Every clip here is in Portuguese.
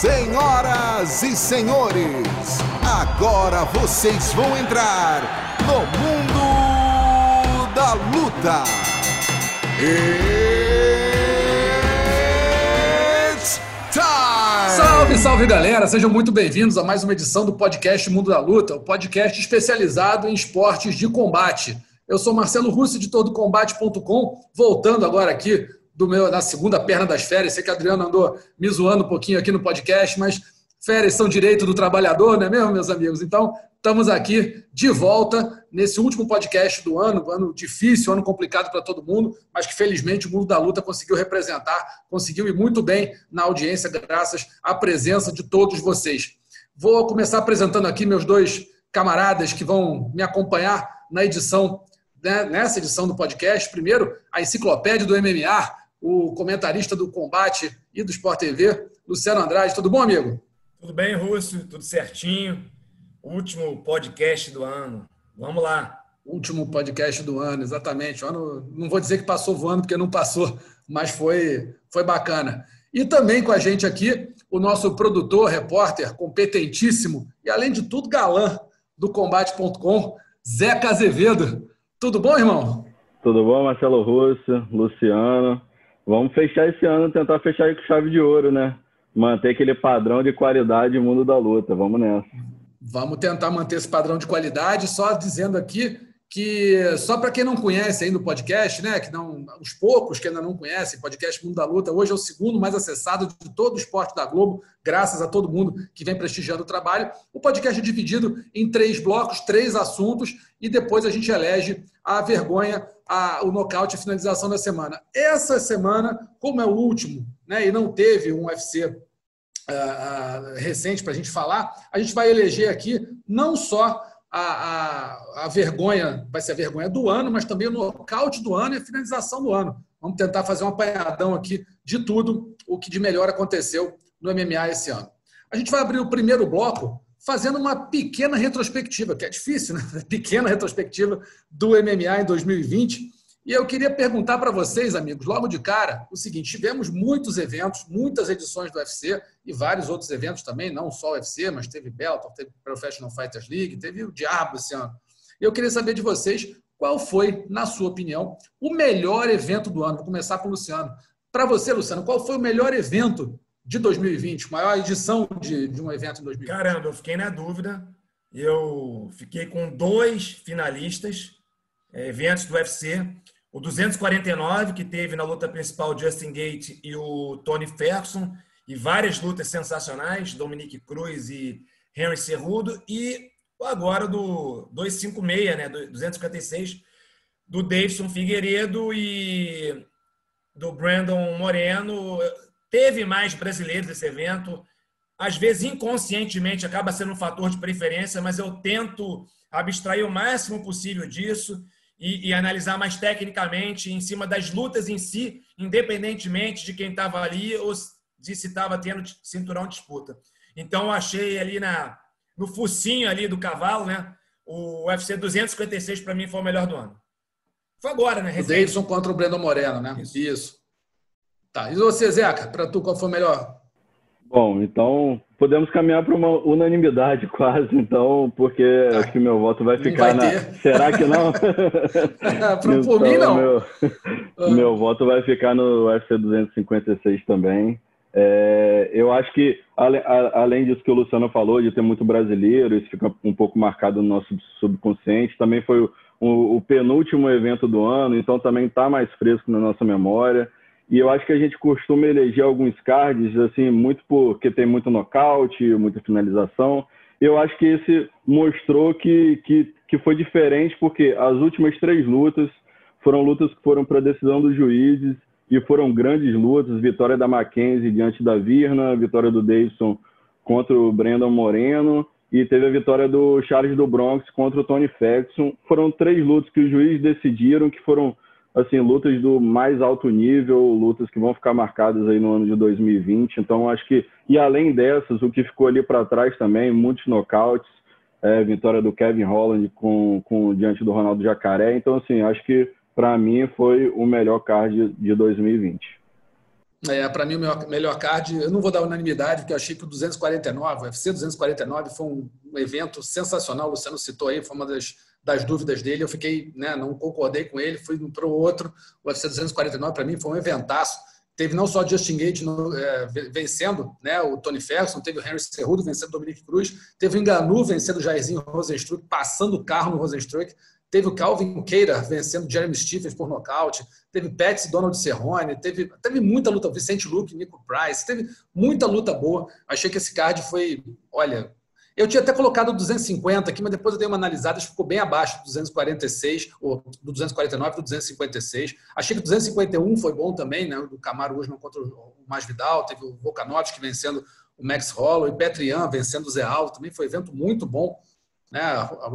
Senhoras e senhores, agora vocês vão entrar no mundo da luta. It's time! Salve, salve galera! Sejam muito bem-vindos a mais uma edição do podcast Mundo da Luta, o podcast especializado em esportes de combate. Eu sou Marcelo Russo, editor do Combate.com, voltando agora aqui do meu, na segunda perna das férias. Sei que o Adriano andou me zoando um pouquinho aqui no podcast, mas férias são direito do trabalhador, não é mesmo, meus amigos? Então, estamos aqui de volta nesse último podcast do ano, ano difícil, ano complicado para todo mundo, mas que felizmente o mundo da luta conseguiu representar, conseguiu ir muito bem na audiência, graças à presença de todos vocês. Vou começar apresentando aqui meus dois camaradas que vão me acompanhar na edição, né, nessa edição do podcast. Primeiro, a enciclopédia do MMA, o comentarista do combate e do Sport TV, Luciano Andrade. Tudo bom, amigo? Tudo bem, Russo? Tudo certinho. Último podcast do ano. Vamos lá. Último podcast do ano, exatamente. O ano, não vou dizer que passou voando, porque não passou, mas foi, foi bacana. E também com a gente aqui, o nosso produtor, repórter, competentíssimo e, além de tudo, galã do Combate.com, Zeca Azevedo. Tudo bom, irmão? Tudo bom, Marcelo Russo, Luciano. Vamos fechar esse ano, tentar fechar com chave de ouro, né? Manter aquele padrão de qualidade mundo da luta. Vamos nessa. Vamos tentar manter esse padrão de qualidade, só dizendo aqui que só para quem não conhece ainda o podcast, né, que não os poucos que ainda não conhecem, podcast Mundo da Luta, hoje é o segundo mais acessado de todo o esporte da Globo, graças a todo mundo que vem prestigiando o trabalho. O podcast é dividido em três blocos, três assuntos e depois a gente elege a vergonha, a, o nocaute a finalização da semana. Essa semana, como é o último, né, e não teve um UFC uh, uh, recente para a gente falar, a gente vai eleger aqui não só a, a, a, vergonha, vai ser a vergonha do ano, mas também o nocaute do ano e a finalização do ano. Vamos tentar fazer um apanhadão aqui de tudo o que de melhor aconteceu no MMA esse ano. A gente vai abrir o primeiro bloco fazendo uma pequena retrospectiva, que é difícil, né? Pequena retrospectiva do MMA em 2020 e eu queria perguntar para vocês, amigos, logo de cara, o seguinte: tivemos muitos eventos, muitas edições do UFC e vários outros eventos também, não só o UFC, mas teve Bellator, teve Professional Fighters League, teve o Diabo esse ano. Eu queria saber de vocês qual foi, na sua opinião, o melhor evento do ano. Vou começar com o Luciano. Para você, Luciano, qual foi o melhor evento de 2020, maior edição de, de um evento em 2020? Caramba, eu fiquei na dúvida. Eu fiquei com dois finalistas, eh, eventos do UFC. O 249, que teve na luta principal Justin Gate e o Tony Ferguson, e várias lutas sensacionais, Dominique Cruz e Henry Cerrudo, e agora do 256, né, 256, do Davidson Figueiredo e do Brandon Moreno. Teve mais brasileiros nesse evento. Às vezes, inconscientemente, acaba sendo um fator de preferência, mas eu tento abstrair o máximo possível disso e, e, analisar mais tecnicamente em cima das lutas em si, independentemente de quem estava ali ou de se estava tendo cinturão de disputa. Então, eu achei ali na, no focinho ali do cavalo, né? O UFC 256 para mim foi o melhor do ano. Foi agora, né? O Davidson contra o Breno Moreno, né? Isso. Isso. Tá. E você, Zeca, para tu, qual foi o melhor? Bom, então podemos caminhar para uma unanimidade quase, então, porque ah, acho que meu voto vai ficar vai na. Será que não? Para então, mim, não. Meu, ah. meu voto vai ficar no UFC 256 também. É, eu acho que, além disso que o Luciano falou, de ter muito brasileiro, isso fica um pouco marcado no nosso subconsciente, também foi o, o, o penúltimo evento do ano, então também está mais fresco na nossa memória. E eu acho que a gente costuma eleger alguns cards, assim, muito porque tem muito nocaute, muita finalização. Eu acho que esse mostrou que, que, que foi diferente, porque as últimas três lutas foram lutas que foram para decisão dos juízes e foram grandes lutas. Vitória da Mackenzie diante da Virna, vitória do Davidson contra o Brandon Moreno e teve a vitória do Charles do Bronx contra o Tony Ferguson. Foram três lutas que os juízes decidiram que foram assim, lutas do mais alto nível, lutas que vão ficar marcadas aí no ano de 2020. Então, acho que, e além dessas, o que ficou ali para trás também, muitos nocautes, é, vitória do Kevin Holland com, com, diante do Ronaldo Jacaré. Então, assim, acho que para mim foi o melhor card de 2020. É, para mim, o melhor card, eu não vou dar unanimidade, porque eu achei que o 249, o UFC 249, foi um evento sensacional. O Luciano citou aí, foi uma das, das dúvidas dele. Eu fiquei, né, não concordei com ele, fui para o outro. O UFC 249, para mim, foi um eventaço. Teve não só Justin Gate no, é, vencendo né, o Tony Ferguson, teve o Henry Cerrudo vencendo o Dominic Cruz, teve o Enganu vencendo o Jairzinho Rosenstruck, passando o carro no Rosenstruck. Teve o Calvin Keira vencendo Jeremy Stephens por nocaute. Teve Pets e Donald Cerrone. Teve, teve muita luta. Vicente Luke, Nico Price. Teve muita luta boa. Achei que esse card foi, olha, eu tinha até colocado 250 aqui, mas depois eu dei uma analisada, ficou bem abaixo do 246, ou do 249 do 256. Achei que o 251 foi bom também, né? Do Camaro Usman contra o Masvidal, teve o Volkanovski vencendo o Max Holloway, Petrian vencendo o Zé Aldo, também foi evento muito bom né?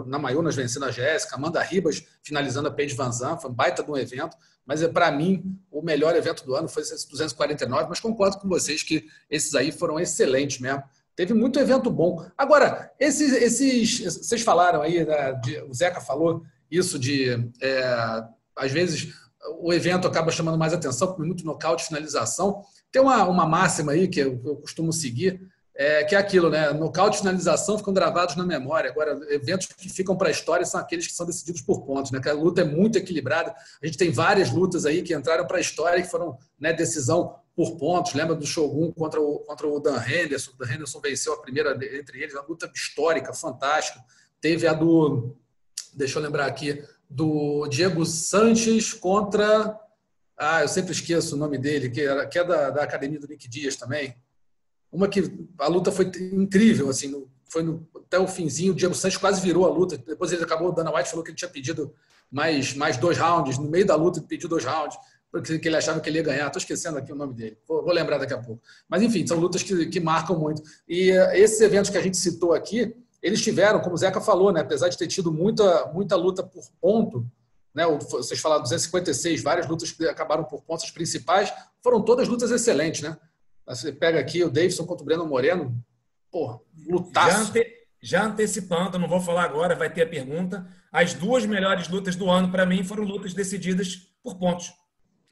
Na Mayunas vencendo a Jéssica, Amanda Ribas finalizando a Paige Van Zandt, foi um baita de um evento, mas é para mim o melhor evento do ano foi esse 249, mas concordo com vocês que esses aí foram excelentes mesmo. Teve muito evento bom. Agora, esses, esses vocês falaram aí, né, de, o Zeca falou isso de é, às vezes o evento acaba chamando mais atenção, com muito nocaute, finalização. Tem uma, uma máxima aí que eu, eu costumo seguir, é, que é aquilo, né? Nocaute e finalização ficam gravados na memória. Agora, eventos que ficam para a história são aqueles que são decididos por pontos, né? Que a luta é muito equilibrada. A gente tem várias lutas aí que entraram para a história e que foram né, decisão por pontos. Lembra do Shogun contra o, contra o Dan Henderson? O Dan Henderson venceu a primeira entre eles, uma luta histórica, fantástica. Teve a do, deixa eu lembrar aqui, do Diego Sanches contra. Ah, eu sempre esqueço o nome dele, que, era, que é da, da academia do Nick Dias também uma que a luta foi incrível, assim, no, foi no, até o finzinho, o Diego Santos quase virou a luta. Depois ele acabou, o Dana White falou que ele tinha pedido mais, mais dois rounds. No meio da luta, ele pediu dois rounds, porque ele achava que ele ia ganhar. Estou esquecendo aqui o nome dele, vou, vou, lembrar daqui a pouco. Mas, enfim, são lutas que, que marcam muito. E uh, esses eventos que a gente citou aqui, eles tiveram, como o Zeca falou, né, apesar de ter tido muita, muita luta por ponto, né, vocês falaram 256, várias lutas que acabaram por pontos principais, foram todas lutas excelentes, né? Você pega aqui o Davidson contra o Breno Moreno, pô, lutaço. Já antecipando, não vou falar agora, vai ter a pergunta. As duas melhores lutas do ano, para mim, foram lutas decididas por pontos.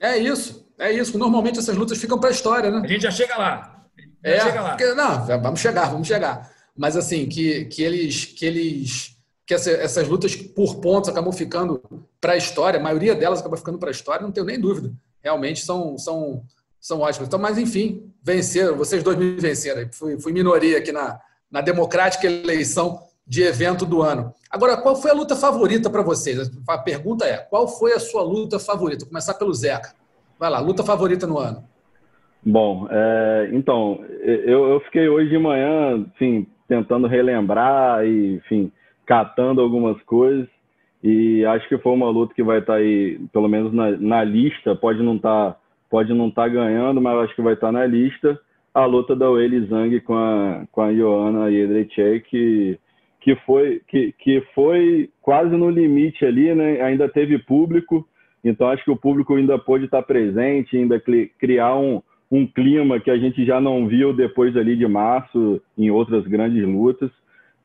É isso, é isso. Normalmente essas lutas ficam para a história, né? A gente já chega lá. Já é, chega lá. Porque, não, vamos chegar, vamos chegar. Mas assim, que, que eles. Que eles que essa, essas lutas por pontos acabam ficando para a história, a maioria delas acaba ficando para a história, não tenho nem dúvida. Realmente são, são são ótimos. Então, mas enfim, venceram, vocês dois me venceram. Fui, fui minoria aqui na, na democrática eleição de evento do ano. Agora, qual foi a luta favorita para vocês? A pergunta é: qual foi a sua luta favorita? Vou começar pelo Zeca. Vai lá, luta favorita no ano. Bom, é, então, eu, eu, fiquei hoje de manhã, enfim, tentando relembrar e, enfim, catando algumas coisas. E acho que foi uma luta que vai estar tá aí, pelo menos na, na lista, pode não estar tá pode não tá ganhando, mas acho que vai estar tá na lista. A luta da Weili Zhang com a, com a Joana Jedrzejczyk, que, foi, que, que foi quase no limite ali, né? ainda teve público, então acho que o público ainda pôde estar presente, ainda criar um, um clima que a gente já não viu depois ali de março em outras grandes lutas.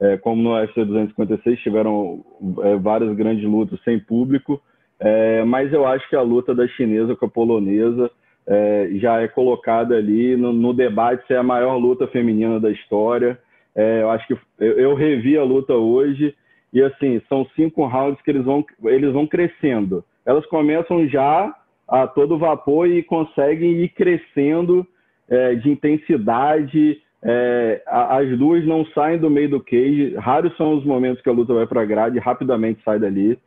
É, como no UFC 256 tiveram é, várias grandes lutas sem público, é, mas eu acho que a luta da chinesa com a polonesa é, já é colocada ali no, no, debate se é a maior luta feminina da história. É, eu acho que eu, eu, revi a luta hoje e assim são cinco rounds que eles vão eles vão crescendo. Elas começam já a todo vapor e conseguem ir crescendo é, de intensidade. É, as duas não saem do meio do cage. Raros são os momentos que a luta vai para grade, rapidamente sai dali.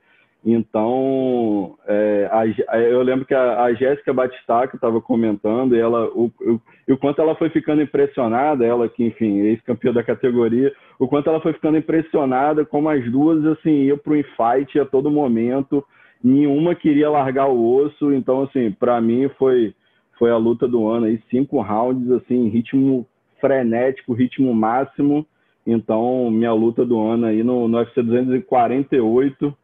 Então, é, a, eu lembro que a, a Jéssica Batistaca estava comentando, e ela, o, o, o, quanto ela foi ficando impressionada, ela que, enfim, ex-campeã da categoria, o quanto ela foi ficando impressionada como as duas, assim, iam para o infight a todo momento, nenhuma queria largar o osso, então, assim, para mim foi, foi a luta do ano, aí, cinco rounds, assim, ritmo frenético, ritmo máximo, então, minha luta do ano aí no, no UFC 248,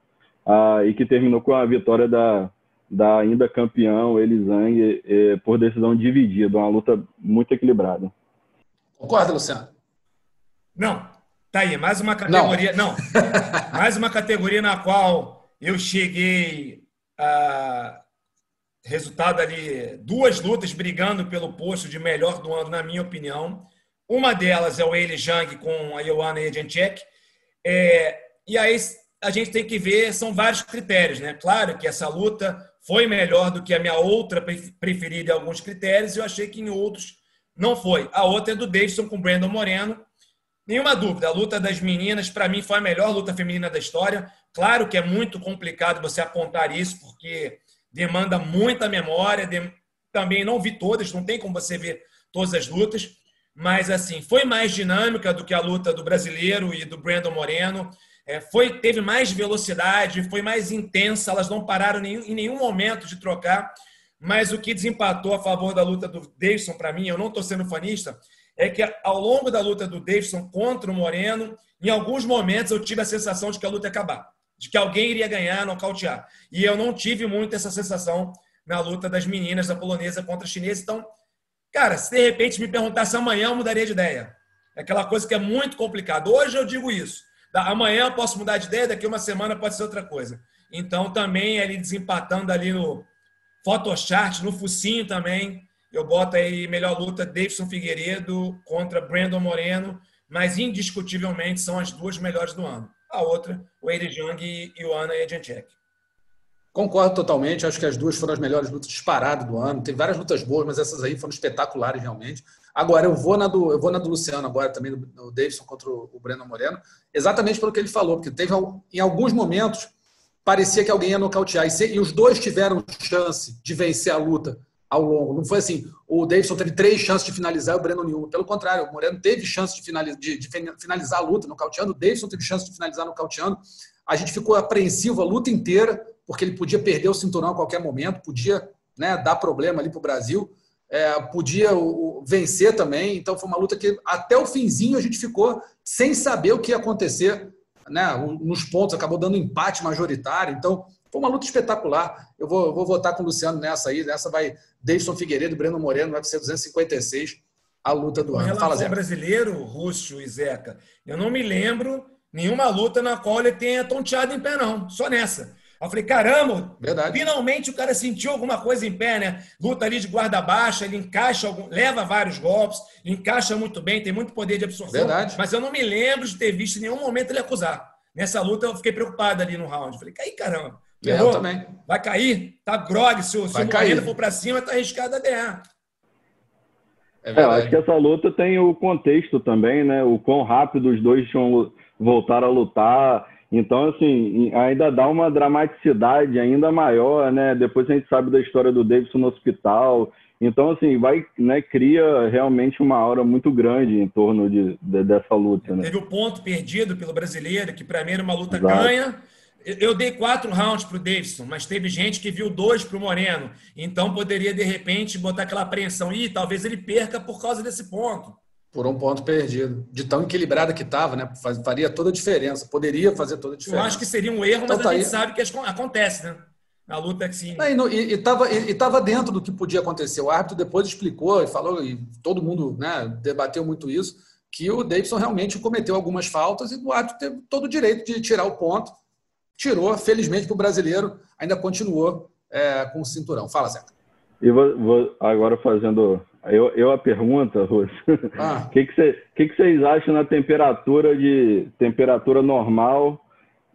ah, e que terminou com a vitória da, da ainda campeão Elisang eh, por decisão dividida, uma luta muito equilibrada. Concorda, Luciano? Não. Tá aí, mais uma categoria. Não, não mais uma categoria na qual eu cheguei a resultado ali, duas lutas brigando pelo posto de melhor do ano, na minha opinião. Uma delas é o Jang com a Joanna Jedrzejczyk. É, e aí a gente tem que ver, são vários critérios, né? Claro que essa luta foi melhor do que a minha outra preferida em alguns critérios, e eu achei que em outros não foi. A outra é do Davidson com o Brandon Moreno. Nenhuma dúvida, a luta das meninas, para mim, foi a melhor luta feminina da história. Claro que é muito complicado você apontar isso, porque demanda muita memória. Também não vi todas, não tem como você ver todas as lutas. Mas, assim, foi mais dinâmica do que a luta do brasileiro e do Brandon Moreno. É, foi, teve mais velocidade, foi mais intensa. Elas não pararam em nenhum momento de trocar. Mas o que desempatou a favor da luta do Davidson, para mim, eu não estou sendo fanista, é que ao longo da luta do Davidson contra o Moreno, em alguns momentos eu tive a sensação de que a luta ia acabar, de que alguém iria ganhar, nocautear. E eu não tive muito essa sensação na luta das meninas da polonesa contra a chinesa. Então, cara, se de repente me perguntasse amanhã, eu mudaria de ideia. É aquela coisa que é muito complicado. Hoje eu digo isso. Amanhã posso mudar de ideia, daqui uma semana pode ser outra coisa. Então, também ele desempatando ali no Photochart, no focinho também, eu boto aí melhor luta Davidson Figueiredo contra Brandon Moreno, mas indiscutivelmente são as duas melhores do ano. A outra, o Eddie Jung e o Ana Edjancek. Concordo totalmente, acho que as duas foram as melhores lutas disparadas do ano. Tem várias lutas boas, mas essas aí foram espetaculares realmente. Agora, eu vou na do, eu vou na do Luciano agora também, do, do Davidson contra o, Breno Moreno, exatamente pelo que ele falou, porque teve em alguns momentos parecia que alguém ia nocautear. E, e os dois tiveram chance de vencer a luta ao longo. Não foi assim, o Davidson teve três chances de finalizar e o Breno nenhuma. Pelo contrário, o Moreno teve chance de finalizar, de, de finalizar a luta nocauteando, o Davidson teve chance de finalizar nocauteando. A gente ficou apreensivo a luta inteira, porque ele podia perder o cinturão a qualquer momento, podia né, dar problema ali para o Brasil, é, podia o, vencer também. Então foi uma luta que até o finzinho a gente ficou sem saber o que ia acontecer. Né, nos pontos, acabou dando empate majoritário. Então, foi uma luta espetacular. Eu vou, vou votar com o Luciano nessa aí. Nessa vai Davidson Figueiredo, Breno Moreno, vai ser 256 a luta do Com ano. Fala, Zé. brasileiro, Rússio e Zeca, eu não me lembro nenhuma luta na qual ele tenha tonteado em pé, não. Só nessa. Eu falei, caramba, Verdade. finalmente o cara sentiu alguma coisa em pé, né? Luta ali de guarda baixa, ele encaixa, algum, leva vários golpes, encaixa muito bem, tem muito poder de absorção. Verdade. Mas eu não me lembro de ter visto em nenhum momento ele acusar. Nessa luta eu fiquei preocupado ali no round. falei, cai caramba. É, eu também. Vai cair, tá grog. Se o, se o Moreno for para cima, tá arriscado a ganhar. É, é, eu acho que essa luta tem o contexto também, né? O quão rápido os dois tinham voltar a lutar. Então, assim, ainda dá uma dramaticidade ainda maior, né? Depois a gente sabe da história do Davidson no hospital. Então, assim, vai, né, cria realmente uma aura muito grande em torno de, de dessa luta. Né? Teve o ponto perdido pelo brasileiro, que para mim era uma luta Exato. ganha eu dei quatro rounds para o Davidson, mas teve gente que viu dois para o Moreno. Então poderia, de repente, botar aquela apreensão. e talvez ele perca por causa desse ponto. Por um ponto perdido. De tão equilibrada que estava, né? Faria toda a diferença. Poderia fazer toda a diferença. Eu acho que seria um erro, então, mas tá a gente aí. sabe que acontece, né? Na luta que sim. E estava e, e dentro do que podia acontecer. O árbitro depois explicou e falou, e todo mundo né, debateu muito isso, que o Davidson realmente cometeu algumas faltas e o árbitro teve todo o direito de tirar o ponto tirou, felizmente para o brasileiro, ainda continuou é, com o cinturão. Fala, Zeca. E vou, vou agora fazendo eu, eu a pergunta, Russo. O ah. que, que, cê, que, que vocês acham na temperatura de temperatura normal,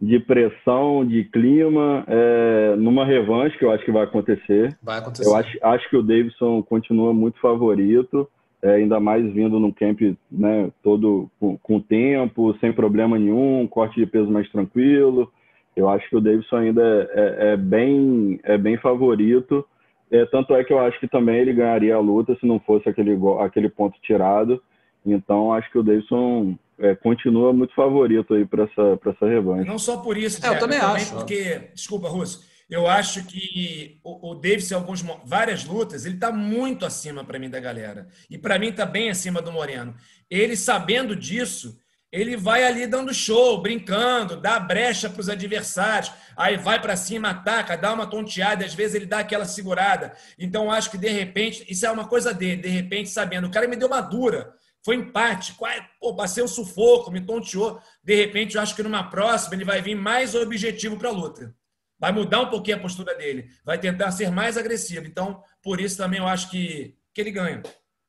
de pressão, de clima, é, numa revanche que eu acho que vai acontecer? Vai acontecer. Eu acho, acho que o Davidson continua muito favorito, é, ainda mais vindo num camp né, todo com, com tempo, sem problema nenhum, corte de peso mais tranquilo. Eu acho que o Davidson ainda é, é, é bem, é bem favorito. É, tanto é que eu acho que também ele ganharia a luta se não fosse aquele, aquele ponto tirado. Então, acho que o Davidson é, continua muito favorito aí para essa, essa revanche. Não só por isso, é, eu também, também acho. Porque, desculpa, Russo, eu acho que o, o Davidson, em alguns, várias lutas, ele está muito acima para mim da galera. E para mim está bem acima do Moreno. Ele, sabendo disso, ele vai ali dando show, brincando, dá brecha para os adversários, aí vai para cima, ataca, dá uma tonteada, às vezes ele dá aquela segurada. Então, acho que de repente, isso é uma coisa dele, de repente, sabendo, o cara me deu uma dura, foi empate, pô, passei um sufoco, me tonteou. De repente, eu acho que numa próxima ele vai vir mais objetivo para a luta. Vai mudar um pouquinho a postura dele. Vai tentar ser mais agressivo. Então, por isso também eu acho que, que ele ganha.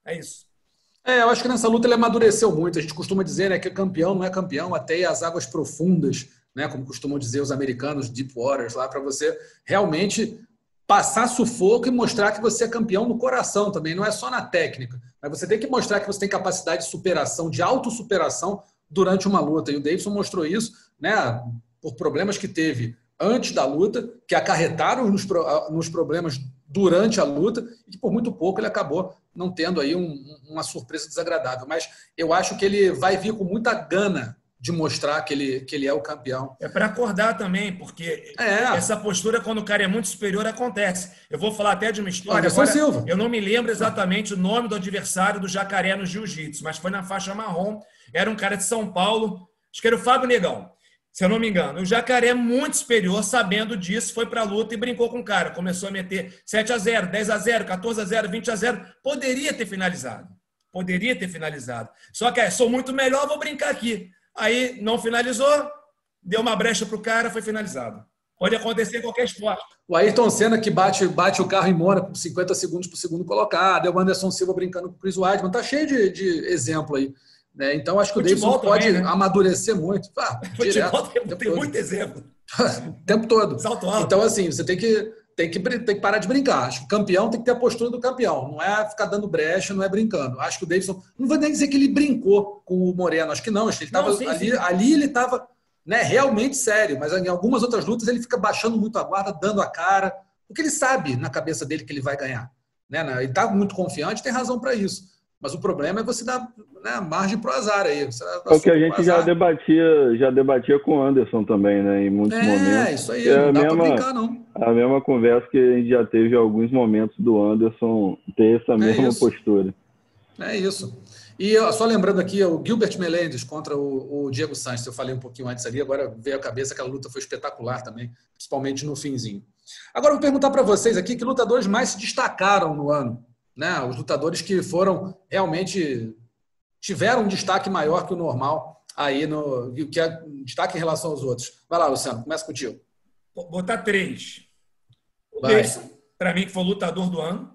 É isso. É, eu acho que nessa luta ele amadureceu muito. A gente costuma dizer né, que campeão não é campeão até as águas profundas, né, como costumam dizer os americanos, deep waters, lá para você realmente passar sufoco e mostrar que você é campeão no coração também, não é só na técnica. Mas você tem que mostrar que você tem capacidade de superação, de autossuperação durante uma luta. E o Davidson mostrou isso, né, por problemas que teve antes da luta, que acarretaram nos, nos problemas durante a luta, e que por muito pouco ele acabou não tendo aí um, uma surpresa desagradável. Mas eu acho que ele vai vir com muita gana de mostrar que ele, que ele é o campeão. É para acordar também, porque é. essa postura, quando o cara é muito superior, acontece. Eu vou falar até de uma história. Agora, Silva. Eu não me lembro exatamente o nome do adversário do Jacaré no Jiu-Jitsu, mas foi na faixa marrom. Era um cara de São Paulo, acho que era o Fábio Negão se eu não me engano. O Jacaré, é muito superior, sabendo disso, foi para a luta e brincou com o cara. Começou a meter 7 a 0 10 a 0 14 a 0 20 a 0 Poderia ter finalizado. Poderia ter finalizado. Só que é, sou muito melhor, vou brincar aqui. Aí não finalizou, deu uma brecha para o cara, foi finalizado. Pode acontecer em qualquer esporte. O Ayrton Senna que bate, bate o carro em Mônaco com 50 segundos para o segundo colocado, o Anderson Silva brincando com o Chris Weidman. Tá cheio de, de exemplo aí. Né? Então, acho que Futebol o Davidson pode né? amadurecer muito. Ah, Futebol direto, tem, tem muito exemplo. o tempo todo. Salto alto. Então, assim, você tem que, tem, que, tem que parar de brincar. Acho que o campeão tem que ter a postura do campeão. Não é ficar dando brecha, não é brincando. Acho que o Davidson. Não vou nem dizer que ele brincou com o Moreno. Acho que não. Acho que ele estava ali, sim. ali ele estava né, realmente sério. Mas em algumas outras lutas ele fica baixando muito a guarda, dando a cara. Porque ele sabe na cabeça dele que ele vai ganhar. Né? Ele está muito confiante, tem razão para isso. Mas o problema é você dar né, margem para o azar aí. é o que a gente já debatia, já debatia com o Anderson também, né? Em muitos é, momentos. É, isso aí, é não dá para brincar, não. A mesma conversa que a gente já teve em alguns momentos do Anderson ter essa é mesma isso. postura. É isso. E só lembrando aqui, o Gilbert Melendez contra o, o Diego Sanches, eu falei um pouquinho antes ali, agora veio a cabeça, aquela luta foi espetacular também, principalmente no finzinho. Agora eu vou perguntar para vocês aqui que lutadores mais se destacaram no ano né? Os lutadores que foram realmente tiveram um destaque maior que o normal aí no que é destaque em relação aos outros. Vai lá, Luciano, começa contigo. Vou botar três. O para mim, que foi o lutador do ano.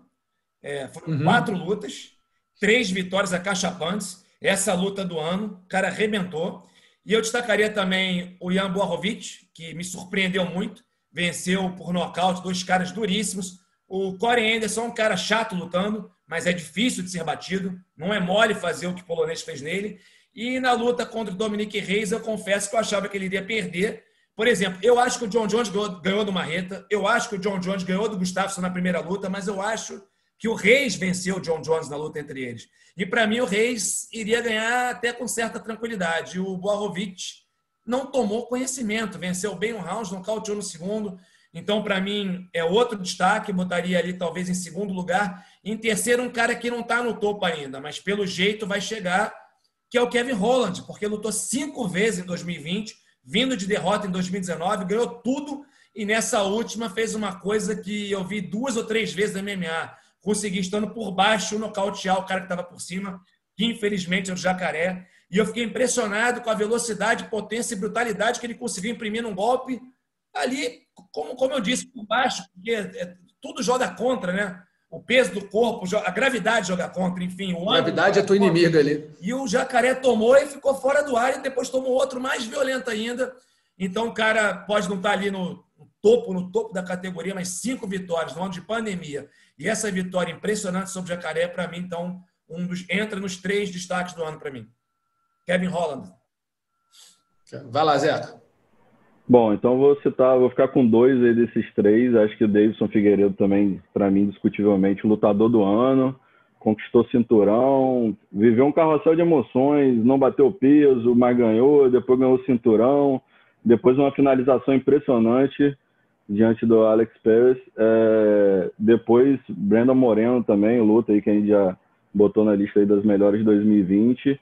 É, foram uhum. quatro lutas, três vitórias acachapantes. Essa luta do ano, o cara arrebentou. E eu destacaria também o Jan Boarovic, que me surpreendeu muito. Venceu por nocaute, dois caras duríssimos. O Corey Anderson é um cara chato lutando, mas é difícil de ser batido. Não é mole fazer o que o polonês fez nele. E na luta contra o Dominique Reis, eu confesso que eu achava que ele iria perder. Por exemplo, eu acho que o John Jones ganhou, do Marreta. Eu acho que o John Jones ganhou do Gustafsson na primeira luta, mas eu acho que o Reis venceu o John Jones na luta entre eles. E para mim, o Reis iria ganhar até com certa tranquilidade. O Boarovic não tomou conhecimento, venceu bem o round, nocauteou no segundo. Então, para mim, é outro destaque, botaria ali talvez em segundo lugar. Em terceiro, um cara que não está no topo ainda, mas pelo jeito vai chegar, que é o Kevin Holland, porque lutou cinco vezes em 2020, vindo de derrota em 2019, ganhou tudo e nessa última fez uma coisa que eu vi duas ou três vezes na MMA. Consegui, estando por baixo, nocautear o cara que estava por cima, que infelizmente é o Jacaré. E eu fiquei impressionado com a velocidade, potência e brutalidade que ele conseguiu imprimir num golpe ali como, como eu disse, por baixo, porque é, tudo joga contra, né? O peso do corpo, a gravidade joga contra, enfim. a gravidade é tua inimiga ali. E o jacaré tomou e ficou fora do ar e depois tomou outro mais violento ainda. Então o cara pode não estar ali no, topo, no topo da categoria, mas cinco vitórias no ano de pandemia. E essa vitória impressionante sobre o jacaré, para mim, então, um dos, entra nos três destaques do ano para mim. Kevin Holland. Vai lá, Zeca. Bom, então vou citar, vou ficar com dois aí desses três. Acho que o Davidson Figueiredo também, para mim, discutivelmente, lutador do ano, conquistou cinturão, viveu um carrossel de emoções, não bateu peso, mas ganhou, depois ganhou cinturão, depois uma finalização impressionante diante do Alex Perez. É, depois, Brandon Moreno também, luta aí que a gente já botou na lista aí das melhores de 2020.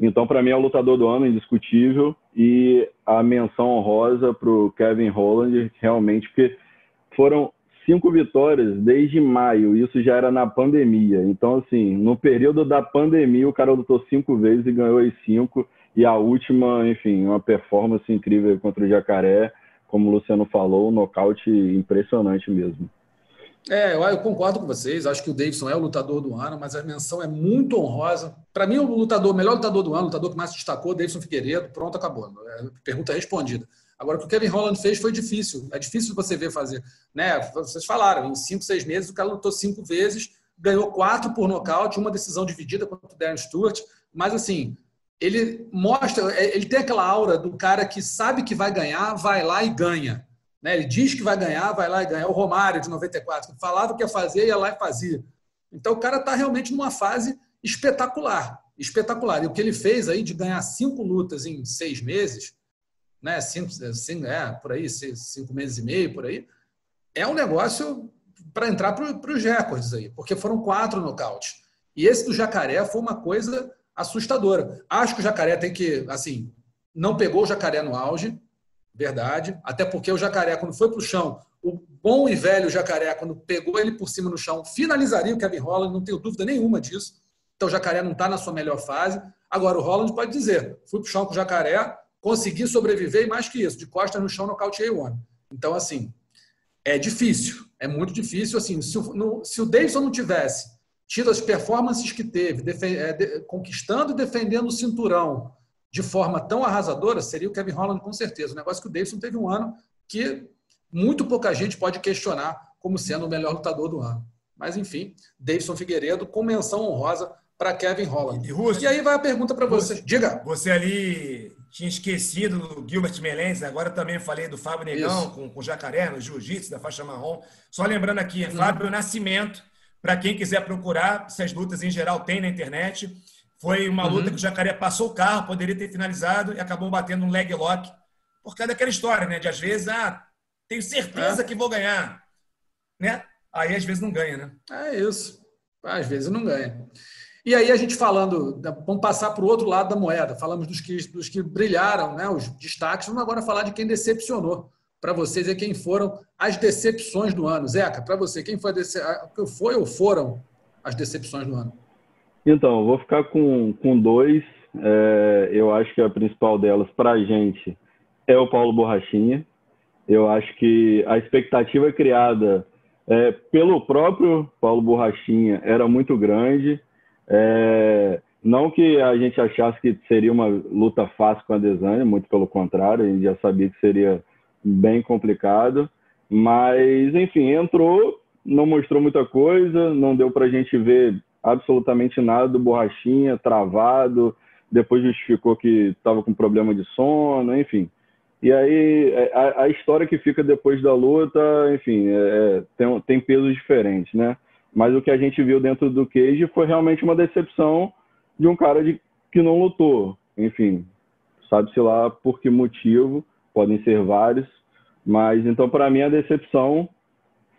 Então, para mim, é o lutador do ano, indiscutível. E a menção honrosa para o Kevin Holland, realmente, porque foram cinco vitórias desde maio. Isso já era na pandemia. Então, assim, no período da pandemia, o cara lutou cinco vezes e ganhou as cinco. E a última, enfim, uma performance incrível contra o Jacaré. como o Luciano falou, um nocaute impressionante mesmo. É, eu, eu, concordo com vocês. Acho que o Davidson é o lutador do ano, mas a menção é muito honrosa. Para mim, o lutador, melhor lutador do ano, o lutador que mais se destacou, Davidson Figueiredo. Pronto, acabou. É, pergunta respondida. Agora, o que o Kevin Holland fez foi difícil. É difícil você ver fazer. Né? Vocês falaram, em cinco, seis meses, o cara lutou cinco vezes, ganhou quatro por nocaute, uma decisão dividida contra o Darren Stewart. Mas, assim, ele mostra, é, ele tem aquela aura do cara que sabe que vai ganhar, vai lá e ganha. Né? Ele diz que vai ganhar, vai lá e ganha. É o Romário, de 94, que falava que ia fazer, ia lá e fazia. Então, o cara está realmente numa fase espetacular. Espetacular. E o que ele fez aí de ganhar cinco lutas em seis meses, né? cinco, cinco é, por aí, cinco meses e meio, por aí, é um negócio para entrar para os recordes aí, porque foram quatro nocautes. E esse do Jacaré foi uma coisa assustadora. Acho que o Jacaré tem que, assim, não pegou o Jacaré no auge, verdade. Até porque o jacaré, quando foi para o chão, o bom e velho jacaré, quando pegou ele por cima no chão, finalizaria o Kevin Holland, não tenho dúvida nenhuma disso. Então o jacaré não está na sua melhor fase. Agora, o Holland pode dizer: fui para o chão com o jacaré, consegui sobreviver e mais que isso, de costas no chão, nocauteei o homem. Então, assim, é difícil, é muito difícil. Assim, se o, no, se o Davidson não tivesse tido as performances que teve, é, de, conquistando e defendendo o cinturão, de forma tão arrasadora seria o Kevin Holland, com certeza. O negócio é que o Davidson teve um ano que muito pouca gente pode questionar como sendo o melhor lutador do ano. Mas, enfim, Davidson Figueiredo com menção honrosa para Kevin Holland. E, Russo, e, aí vai a pergunta para você. Diga. Você ali tinha esquecido do Gilbert Melendez, agora também falei do Fábio Negão com, com Jacaré, no Jiu-Jitsu, da faixa marrom. Só lembrando aqui, hum. Fábio Nascimento, para quem quiser procurar, essas lutas em geral tem na internet. Foi uma luta uhum. que o Jacaré passou o carro, poderia ter finalizado e acabou batendo um leg lock. Por causa daquela história, né? De às vezes, ah, tenho certeza é. que vou ganhar. Né? Aí às vezes não ganha, né? É isso. Às vezes não ganha. E aí a gente falando, vamos passar para o outro lado da moeda. Falamos dos que, dos que brilharam, né? os destaques. Vamos agora falar de quem decepcionou para vocês e quem foram as decepções do ano. Zeca, para você, quem foi, foi ou foram as decepções do ano? Então, vou ficar com, com dois. É, eu acho que a principal delas para a gente é o Paulo Borrachinha. Eu acho que a expectativa criada é, pelo próprio Paulo Borrachinha era muito grande. É, não que a gente achasse que seria uma luta fácil com a Desânia, muito pelo contrário, a gente já sabia que seria bem complicado. Mas, enfim, entrou, não mostrou muita coisa, não deu para a gente ver absolutamente nada do Borrachinha, travado, depois justificou que estava com problema de sono, enfim. E aí é, a, a, história que fica depois da luta, enfim, é, é, tem, tem pesos diferentes, né? Mas o que a gente viu dentro do Cage foi realmente uma decepção de um cara de, que não lutou. Enfim, sabe-se lá por que motivo, podem ser vários. Mas então, para mim, a decepção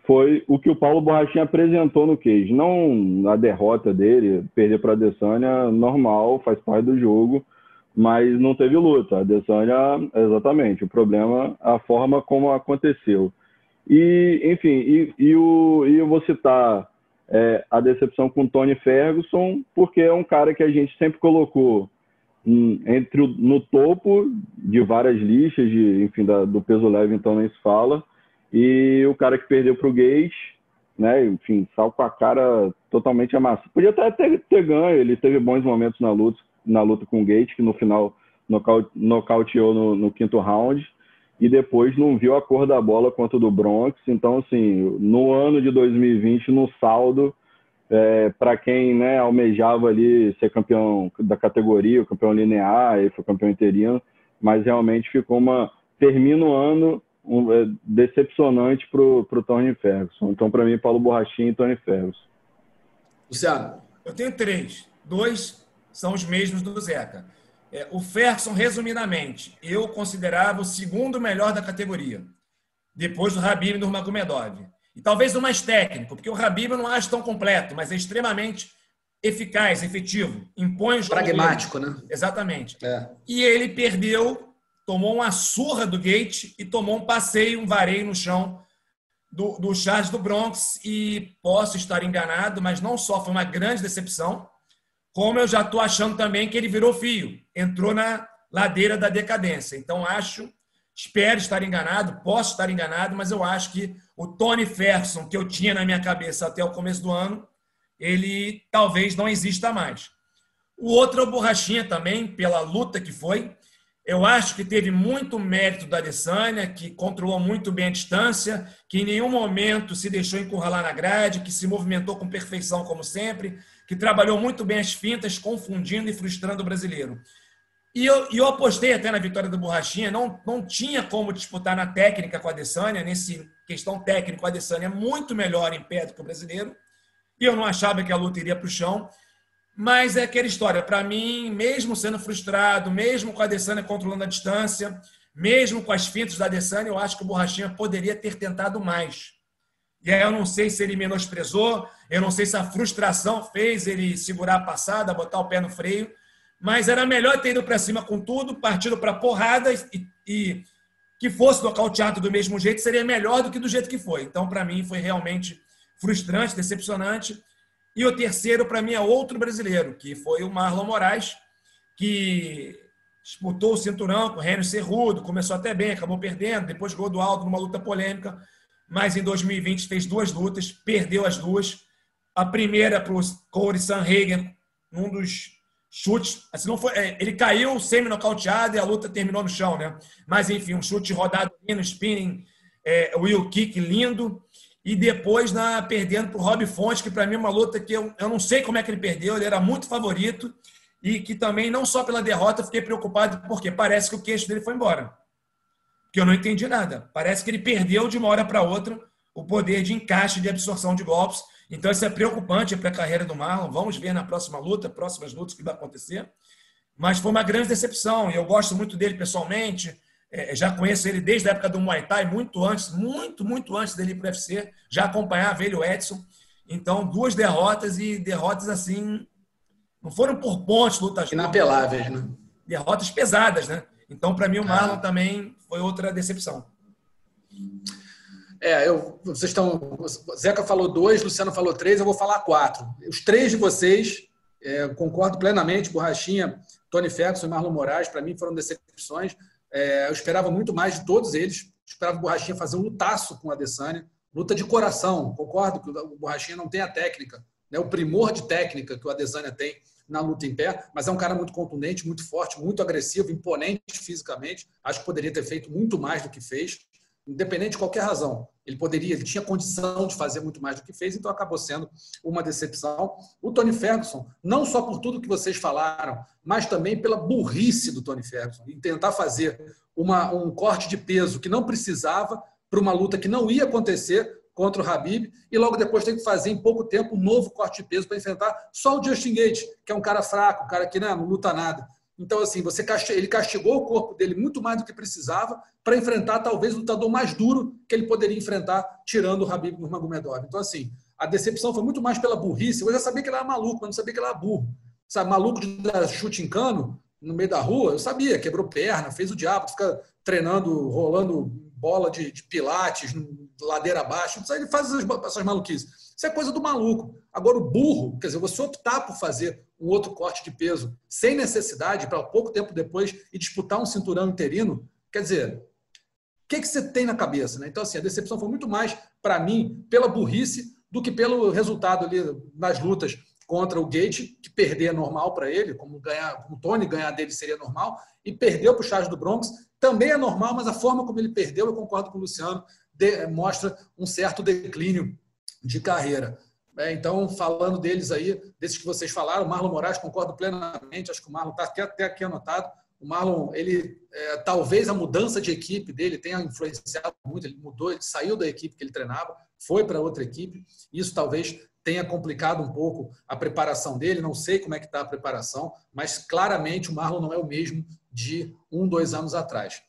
foi o que o Paulo Borrachinha apresentou no Cage. Não a derrota dele, perder para a Adesanya, normal, faz parte do jogo, mas não teve luta. A Adesanya, exatamente, o problema a forma como aconteceu. E, enfim, e, e, o, e eu vou citar é, a decepção com Tony Ferguson, porque é um cara que a gente sempre colocou entre o, no topo de várias listas, de, enfim, da, do peso leve, então nem se fala, e o cara que perdeu para o Gate, né? Enfim, saiu com a cara totalmente amassada. Podia até ter, ter, ganho, ele teve bons momentos na luta, na luta com o Gate, que no final nocaute, nocauteou no, no quinto round, e depois não viu a cor da bola quanto do Bronx. Então, assim, no ano de 2020, no saldo, é, para quem né, almejava ali ser campeão da categoria, campeão linear, e foi campeão interino, mas realmente ficou uma. Termina o ano um, é, decepcionante para o Tony Ferguson. Então, para mim, Paulo Borrachinha e Tony Ferguson. Luciano? Eu tenho três. Dois são os mesmos do Zeca. É, o Ferguson, resumidamente, eu considerava o segundo melhor da categoria, depois do Rabib e do Magomedov. E talvez o mais técnico, porque o Rabib eu não acho tão completo, mas é extremamente eficaz, efetivo, impõe o jogo. Pragmático, dele. né? Exatamente. É. E ele perdeu tomou uma surra do Gate e tomou um passeio, um vareio no chão do, do Charles do Bronx. E posso estar enganado, mas não só foi uma grande decepção, como eu já estou achando também que ele virou fio, entrou na ladeira da decadência. Então, acho Espero estar enganado, posso estar enganado, mas eu acho que o Tony Ferguson, que eu tinha na minha cabeça até o começo do ano, ele talvez não exista mais. O outro é o Borrachinha também, pela luta que foi. Eu acho que teve muito mérito da Adesanya, que controlou muito bem a distância, que em nenhum momento se deixou encurralar na grade, que se movimentou com perfeição, como sempre, que trabalhou muito bem as fintas, confundindo e frustrando o brasileiro. E eu, eu apostei até na vitória do Borrachinha, não, não tinha como disputar na técnica com a Adesanya, nesse questão técnica, a Adesanya é muito melhor em pé do que o brasileiro, e eu não achava que a luta iria para o chão, mas é aquela história, para mim, mesmo sendo frustrado, mesmo com a Adesanya controlando a distância, mesmo com as fintas da Adesanya, eu acho que o Borrachinha poderia ter tentado mais. E aí eu não sei se ele menosprezou, eu não sei se a frustração fez ele segurar a passada, botar o pé no freio, mas era melhor ter ido para cima com tudo, partido para porrada e, e que fosse nocauteado do mesmo jeito, seria melhor do que do jeito que foi. Então, para mim, foi realmente frustrante, decepcionante. E o terceiro, para mim, é outro brasileiro, que foi o Marlon Moraes, que disputou o cinturão com o Rênio Cerrudo, começou até bem, acabou perdendo, depois gol do Aldo numa luta polêmica, mas em 2020 fez duas lutas, perdeu as duas. A primeira para o Corey Sanhagen, num dos chutes, assim, não foi, é, ele caiu semi-nocauteado e a luta terminou no chão, né? Mas enfim, um chute rodado no spinning, é, wheel kick lindo e depois na perdendo para o Rob Fonte, que para mim é uma luta que eu, eu não sei como é que ele perdeu, ele era muito favorito e que também, não só pela derrota, fiquei preocupado, porque parece que o queixo dele foi embora. Que eu não entendi nada. Parece que ele perdeu de uma hora para outra o poder de encaixe de absorção de golpes. Então, isso é preocupante para a carreira do Marlon. Vamos ver na próxima luta, próximas lutas, que vai acontecer. Mas foi uma grande decepção. Eu gosto muito dele pessoalmente. É, já conheço ele desde a época do Muay Thai, muito antes, muito, muito antes dele ir para o UFC. Já acompanhava ele, o Edson. Então, duas derrotas e derrotas assim. Não foram por pontos, lutas. Inapeláveis, né? Derrotas pesadas, né? Então, para mim, o Marlon ah. também foi outra decepção. É, eu, vocês estão. Zeca falou dois, Luciano falou três, eu vou falar quatro. Os três de vocês, é, concordo plenamente, Borrachinha, Tony Ferguson e Marlon Moraes, para mim foram decepções. É, eu esperava muito mais de todos eles. Esperava o Borrachinha fazer um lutaço com a Adesanya. Luta de coração. Concordo que o Borrachinha não tem a técnica, né, o primor de técnica que o Adesanya tem na luta em pé, mas é um cara muito contundente, muito forte, muito agressivo, imponente fisicamente. Acho que poderia ter feito muito mais do que fez, independente de qualquer razão. Ele poderia, ele tinha condição de fazer muito mais do que fez, então acabou sendo uma decepção. O Tony Ferguson, não só por tudo que vocês falaram, mas também pela burrice do Tony Ferguson, em tentar fazer uma, um corte de peso que não precisava para uma luta que não ia acontecer contra o Habib, e logo depois tem que fazer em pouco tempo um novo corte de peso para enfrentar só o Justin Gate, que é um cara fraco, um cara que né, não luta nada. Então, assim, você ele castigou o corpo dele muito mais do que precisava para enfrentar talvez o lutador mais duro que ele poderia enfrentar, tirando o Habib Nurmagomedov. Então, assim, a decepção foi muito mais pela burrice. Eu já sabia que ele era maluco, mas não sabia que ele era burro. Sabe, maluco de dar chute em cano no meio da rua, eu sabia, quebrou perna, fez o diabo, fica treinando, rolando bola de, de pilates, ladeira abaixo. Ele faz essas, essas maluquices. Isso é coisa do maluco. Agora, o burro, quer dizer, você optar por fazer um outro corte de peso sem necessidade para pouco tempo depois e disputar um cinturão interino, quer dizer, o que, que você tem na cabeça? Né? Então, assim, a decepção foi muito mais, para mim, pela burrice do que pelo resultado ali nas lutas contra o Gate, que perder é normal para ele, como, ganhar, como o Tony ganhar dele seria normal, e perdeu para o Charles do Bronx, também é normal, mas a forma como ele perdeu, eu concordo com o Luciano, de, mostra um certo declínio de carreira. É, então, falando deles aí, desses que vocês falaram, Marlon Moraes, concordo plenamente, acho que o Marlon está até, até aqui anotado. O Marlon, ele é, talvez a mudança de equipe dele tenha influenciado muito, ele mudou, ele saiu da equipe que ele treinava, foi para outra equipe. Isso talvez tenha complicado um pouco a preparação dele. Não sei como é que está a preparação, mas claramente o Marlon não é o mesmo de um, dois anos atrás.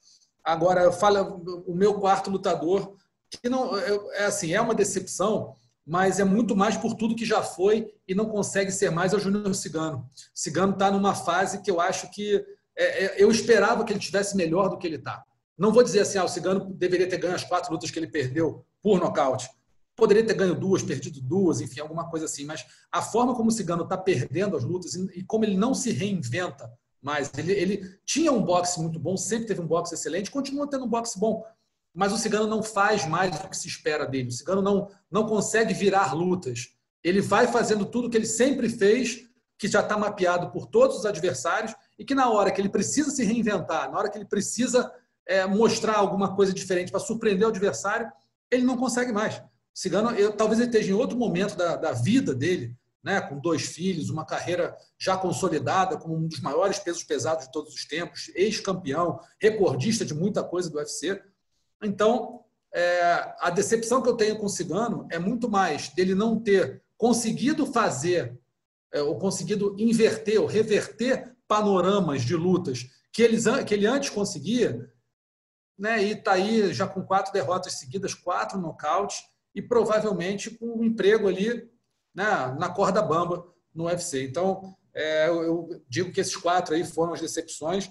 Agora, fala o meu quarto lutador, que não é assim, é uma decepção, mas é muito mais por tudo que já foi e não consegue ser mais, é o Júnior Cigano. Cigano está numa fase que eu acho que é, é, eu esperava que ele tivesse melhor do que ele está. Não vou dizer assim, ah, o Cigano deveria ter ganho as quatro lutas que ele perdeu por nocaute. Poderia ter ganho duas, perdido duas, enfim, alguma coisa assim. Mas a forma como o Cigano está perdendo as lutas e como ele não se reinventa mais. Ele, ele tinha um boxe muito bom, sempre teve um boxe excelente, continua tendo um boxe bom. Mas o Cigano não faz mais do que se espera dele. O Cigano não, não consegue virar lutas. Ele vai fazendo tudo que ele sempre fez, que já está mapeado por todos os adversários, e que na hora que ele precisa se reinventar, na hora que ele precisa é, mostrar alguma coisa diferente para surpreender o adversário, ele não consegue mais. O Cigano, eu, talvez ele esteja em outro momento da, da vida dele, né, com dois filhos, uma carreira já consolidada como um dos maiores pesos pesados de todos os tempos, ex-campeão, recordista de muita coisa do UFC. Então, é, a decepção que eu tenho com o Cigano é muito mais dele não ter conseguido fazer, é, ou conseguido inverter, ou reverter panoramas de lutas que, eles, que ele antes conseguia, né, e está aí já com quatro derrotas seguidas, quatro nocautes, e provavelmente com um emprego ali né, na corda bamba no UFC. Então, é, eu digo que esses quatro aí foram as decepções.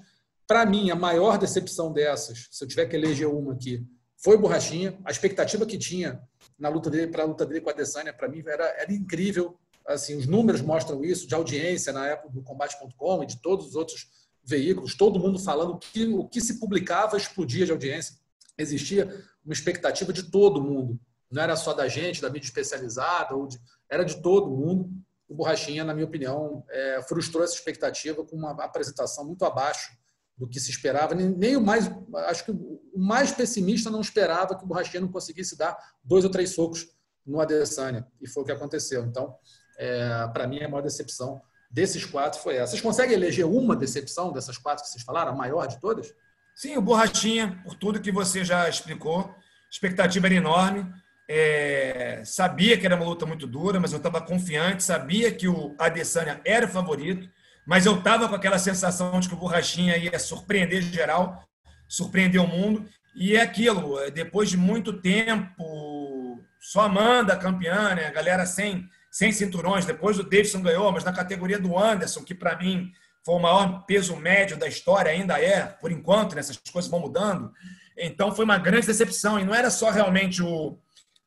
Para mim, a maior decepção dessas, se eu tiver que eleger uma aqui, foi Borrachinha. A expectativa que tinha na luta dele para a luta dele com a Adesanya, para mim, era, era incrível. Assim, os números mostram isso, de audiência na época do Combate.com e de todos os outros veículos, todo mundo falando que o que se publicava explodia de audiência. Existia uma expectativa de todo mundo não era só da gente, da mídia especializada, ou de, era de todo mundo. O Borrachinha, na minha opinião, é, frustrou essa expectativa com uma apresentação muito abaixo do que se esperava. Nem, o mais, acho que o mais pessimista não esperava que o Borrachinha não conseguisse dar dois ou três socos no Adesanya, e foi o que aconteceu. Então, é, para mim, a maior decepção desses quatro foi essa. Vocês conseguem eleger uma decepção dessas quatro que vocês falaram, a maior de todas? Sim, o Borrachinha, por tudo que você já explicou, expectativa era enorme. É, sabia que era uma luta muito dura, mas eu estava confiante, sabia que o Adesanya era o favorito, mas eu estava com aquela sensação de que o Borrachinha ia surpreender geral, surpreender o mundo. E é aquilo, é, depois de muito tempo, só Amanda campeã, né? a galera sem, sem cinturões. Depois o Davidson ganhou, mas na categoria do Anderson, que para mim foi o maior peso médio da história, ainda é, por enquanto, né? essas coisas vão mudando. Então foi uma grande decepção. E não era só realmente o,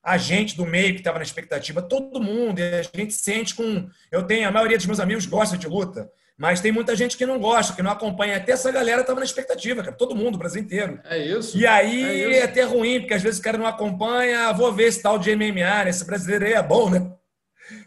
a gente do meio que estava na expectativa, todo mundo, a gente sente com. Eu tenho, a maioria dos meus amigos gosta de luta, mas tem muita gente que não gosta, que não acompanha. Até essa galera estava na expectativa, cara. Todo mundo, o Brasil inteiro. É isso. E aí é, é até ruim, porque às vezes o cara não acompanha, ah, vou ver esse tal de MMA, né? esse brasileiro aí é bom, né?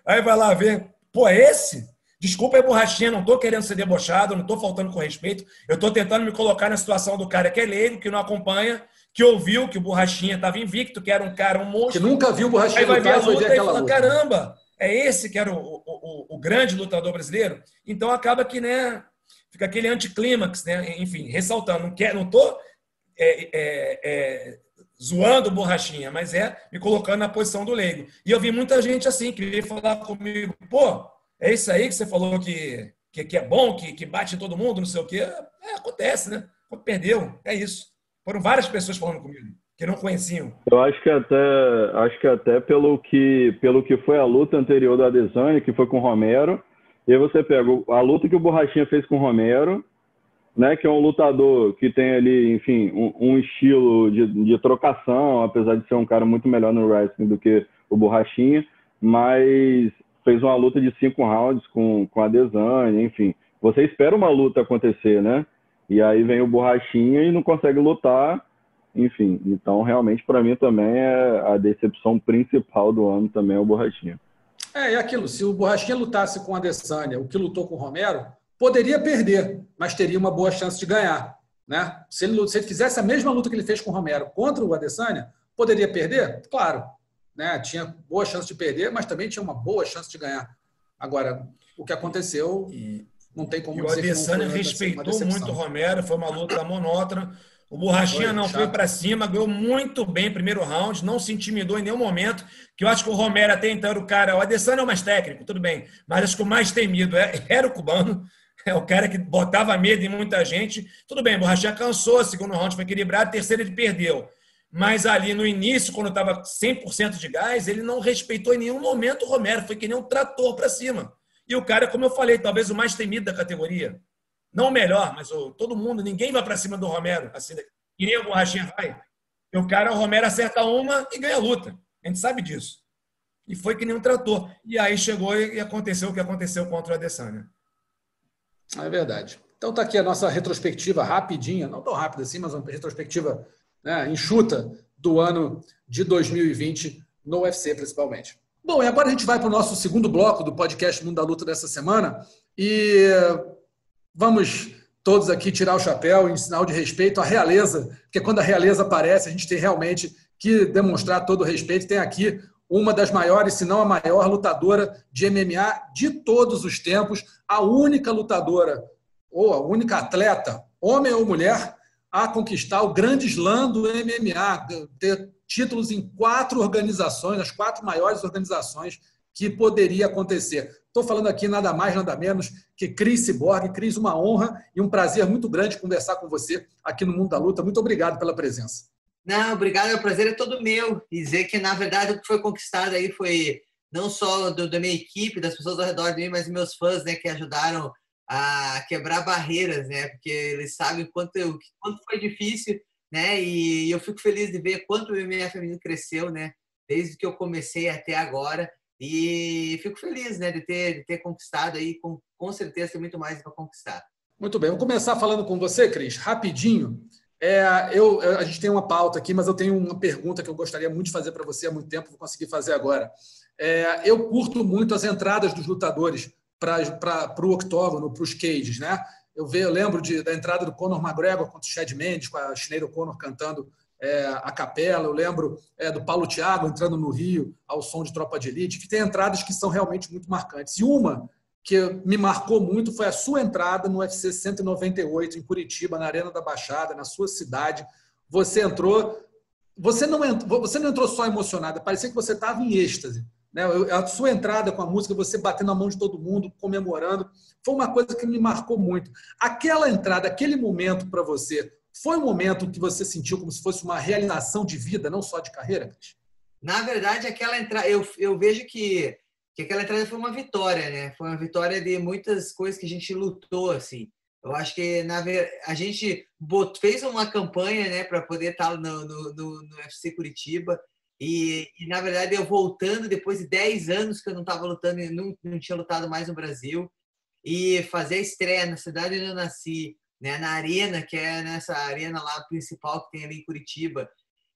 Aí vai lá ver. Pô, é esse? Desculpa aí, borrachinha, não estou querendo ser debochado, não estou faltando com respeito. Eu estou tentando me colocar na situação do cara que é leigo, que não acompanha que ouviu que o Borrachinha estava invicto, que era um cara, um monstro. Que nunca viu o Borrachinha Aí vai ver a luta e fala, luta. caramba, é esse que era o, o, o, grande lutador brasileiro? Então acaba que, né, fica aquele anticlímax, né? Enfim, ressaltando, não quero, não tô é, é, é, zoando Borrachinha, mas é me colocando na posição do leigo. E eu vi muita gente assim, que veio falar comigo, pô, é isso aí que você falou que, que, que é bom, que, que bate em todo mundo, não sei o quê. É, acontece, né? Perdeu, é isso. Foram várias pessoas falando comigo que não conheciam. Eu acho que até acho que até pelo que pelo que foi a luta anterior do Adesanya, que foi com o Romero, e aí você pega a luta que o Borrachinha fez com o Romero, né, que é um lutador que tem ali, enfim, um, um estilo de, de, trocação, apesar de ser um cara muito melhor no wrestling do que o Borrachinha, mas fez uma luta de cinco rounds com, com a Adesanya, enfim. Você espera uma luta acontecer, né? E aí vem o Borrachinha e não consegue lutar. Enfim, então realmente para mim também é a decepção principal do ano também é o Borrachinha. É, é aquilo, se o Borrachinha lutasse com a Adesanya, o que lutou com o Romero, poderia perder, mas teria uma boa chance de ganhar. Né? Se, ele, se ele fizesse a mesma luta que ele fez com o Romero contra o Adesanya, poderia perder? Claro. Né? Tinha boa chance de perder, mas também tinha uma boa chance de ganhar. Agora, o que aconteceu não tem como e o Adesanya respeitou muito o Romero, foi uma luta monótona. O Borrachinha foi, não chato. foi para cima, ganhou muito bem primeiro round, não se intimidou em nenhum momento. Que eu acho que o Romero até então era o cara. O Adesanya é o mais técnico, tudo bem, mas acho que o mais temido é, era o cubano. É o cara que botava medo em muita gente. Tudo bem, o Borrachinha cansou, segundo round foi equilibrado, terceiro ele perdeu. Mas ali no início, quando estava 100% de gás, ele não respeitou em nenhum momento o Romero, foi que nem um trator para cima. E o cara, como eu falei, talvez o mais temido da categoria. Não o melhor, mas o, todo mundo, ninguém vai para cima do Romero, assim, que nem o Borrachinha vai. E o cara, o Romero acerta uma e ganha a luta. A gente sabe disso. E foi que nem um trator. E aí chegou e aconteceu o que aconteceu contra o Adesanya. É verdade. Então está aqui a nossa retrospectiva rapidinha, não tão rápida assim, mas uma retrospectiva né, enxuta do ano de 2020 no UFC, principalmente. Bom, e agora a gente vai para o nosso segundo bloco do podcast Mundo da Luta dessa semana e vamos todos aqui tirar o chapéu em sinal de respeito à realeza, porque quando a realeza aparece, a gente tem realmente que demonstrar todo o respeito. Tem aqui uma das maiores, se não a maior lutadora de MMA de todos os tempos, a única lutadora ou a única atleta, homem ou mulher, a conquistar o grande slam do MMA, ter títulos em quatro organizações, as quatro maiores organizações que poderia acontecer. Estou falando aqui nada mais, nada menos que Cris Cyborg. Cris, uma honra e um prazer muito grande conversar com você aqui no Mundo da Luta. Muito obrigado pela presença. Não, obrigado, o prazer é todo meu. Dizer que, na verdade, o que foi conquistado aí foi não só do, da minha equipe, das pessoas ao redor de mim, mas meus fãs, né, que ajudaram a quebrar barreiras, né? Porque eles sabem quanto, quanto foi difícil, né? E eu fico feliz de ver quanto o MMA feminino cresceu, né? Desde que eu comecei até agora. E fico feliz, né, de ter, de ter conquistado aí, com, com certeza tem muito mais para conquistar. Muito bem, vou começar falando com você, Cris, rapidinho. É, eu, a gente tem uma pauta aqui, mas eu tenho uma pergunta que eu gostaria muito de fazer para você há muito tempo, vou conseguir fazer agora. É, eu curto muito as entradas dos lutadores para o octógono, para os cages, né? Eu, ve, eu lembro de, da entrada do Conor McGregor contra o Chad Mendes, com a Sinead Conor cantando é, a capela. Eu lembro é, do Paulo Thiago entrando no Rio ao som de Tropa de Elite, que tem entradas que são realmente muito marcantes. E uma que me marcou muito foi a sua entrada no UFC 198 em Curitiba, na Arena da Baixada, na sua cidade. Você entrou, você não entrou, você não entrou só emocionada, parecia que você estava em êxtase. Né? A sua entrada com a música, você batendo a mão de todo mundo, comemorando, foi uma coisa que me marcou muito. Aquela entrada, aquele momento para você, foi um momento que você sentiu como se fosse uma realização de vida, não só de carreira, Cris? Na verdade, aquela entrada, eu, eu vejo que, que aquela entrada foi uma vitória, né? Foi uma vitória de muitas coisas que a gente lutou, assim. Eu acho que na a gente fez uma campanha, né, para poder estar no, no, no, no UFC Curitiba. E, e, na verdade, eu voltando depois de 10 anos que eu não estava lutando, não, não tinha lutado mais no Brasil, e fazer a estreia na cidade onde eu nasci, né, na arena, que é nessa arena lá principal que tem ali em Curitiba.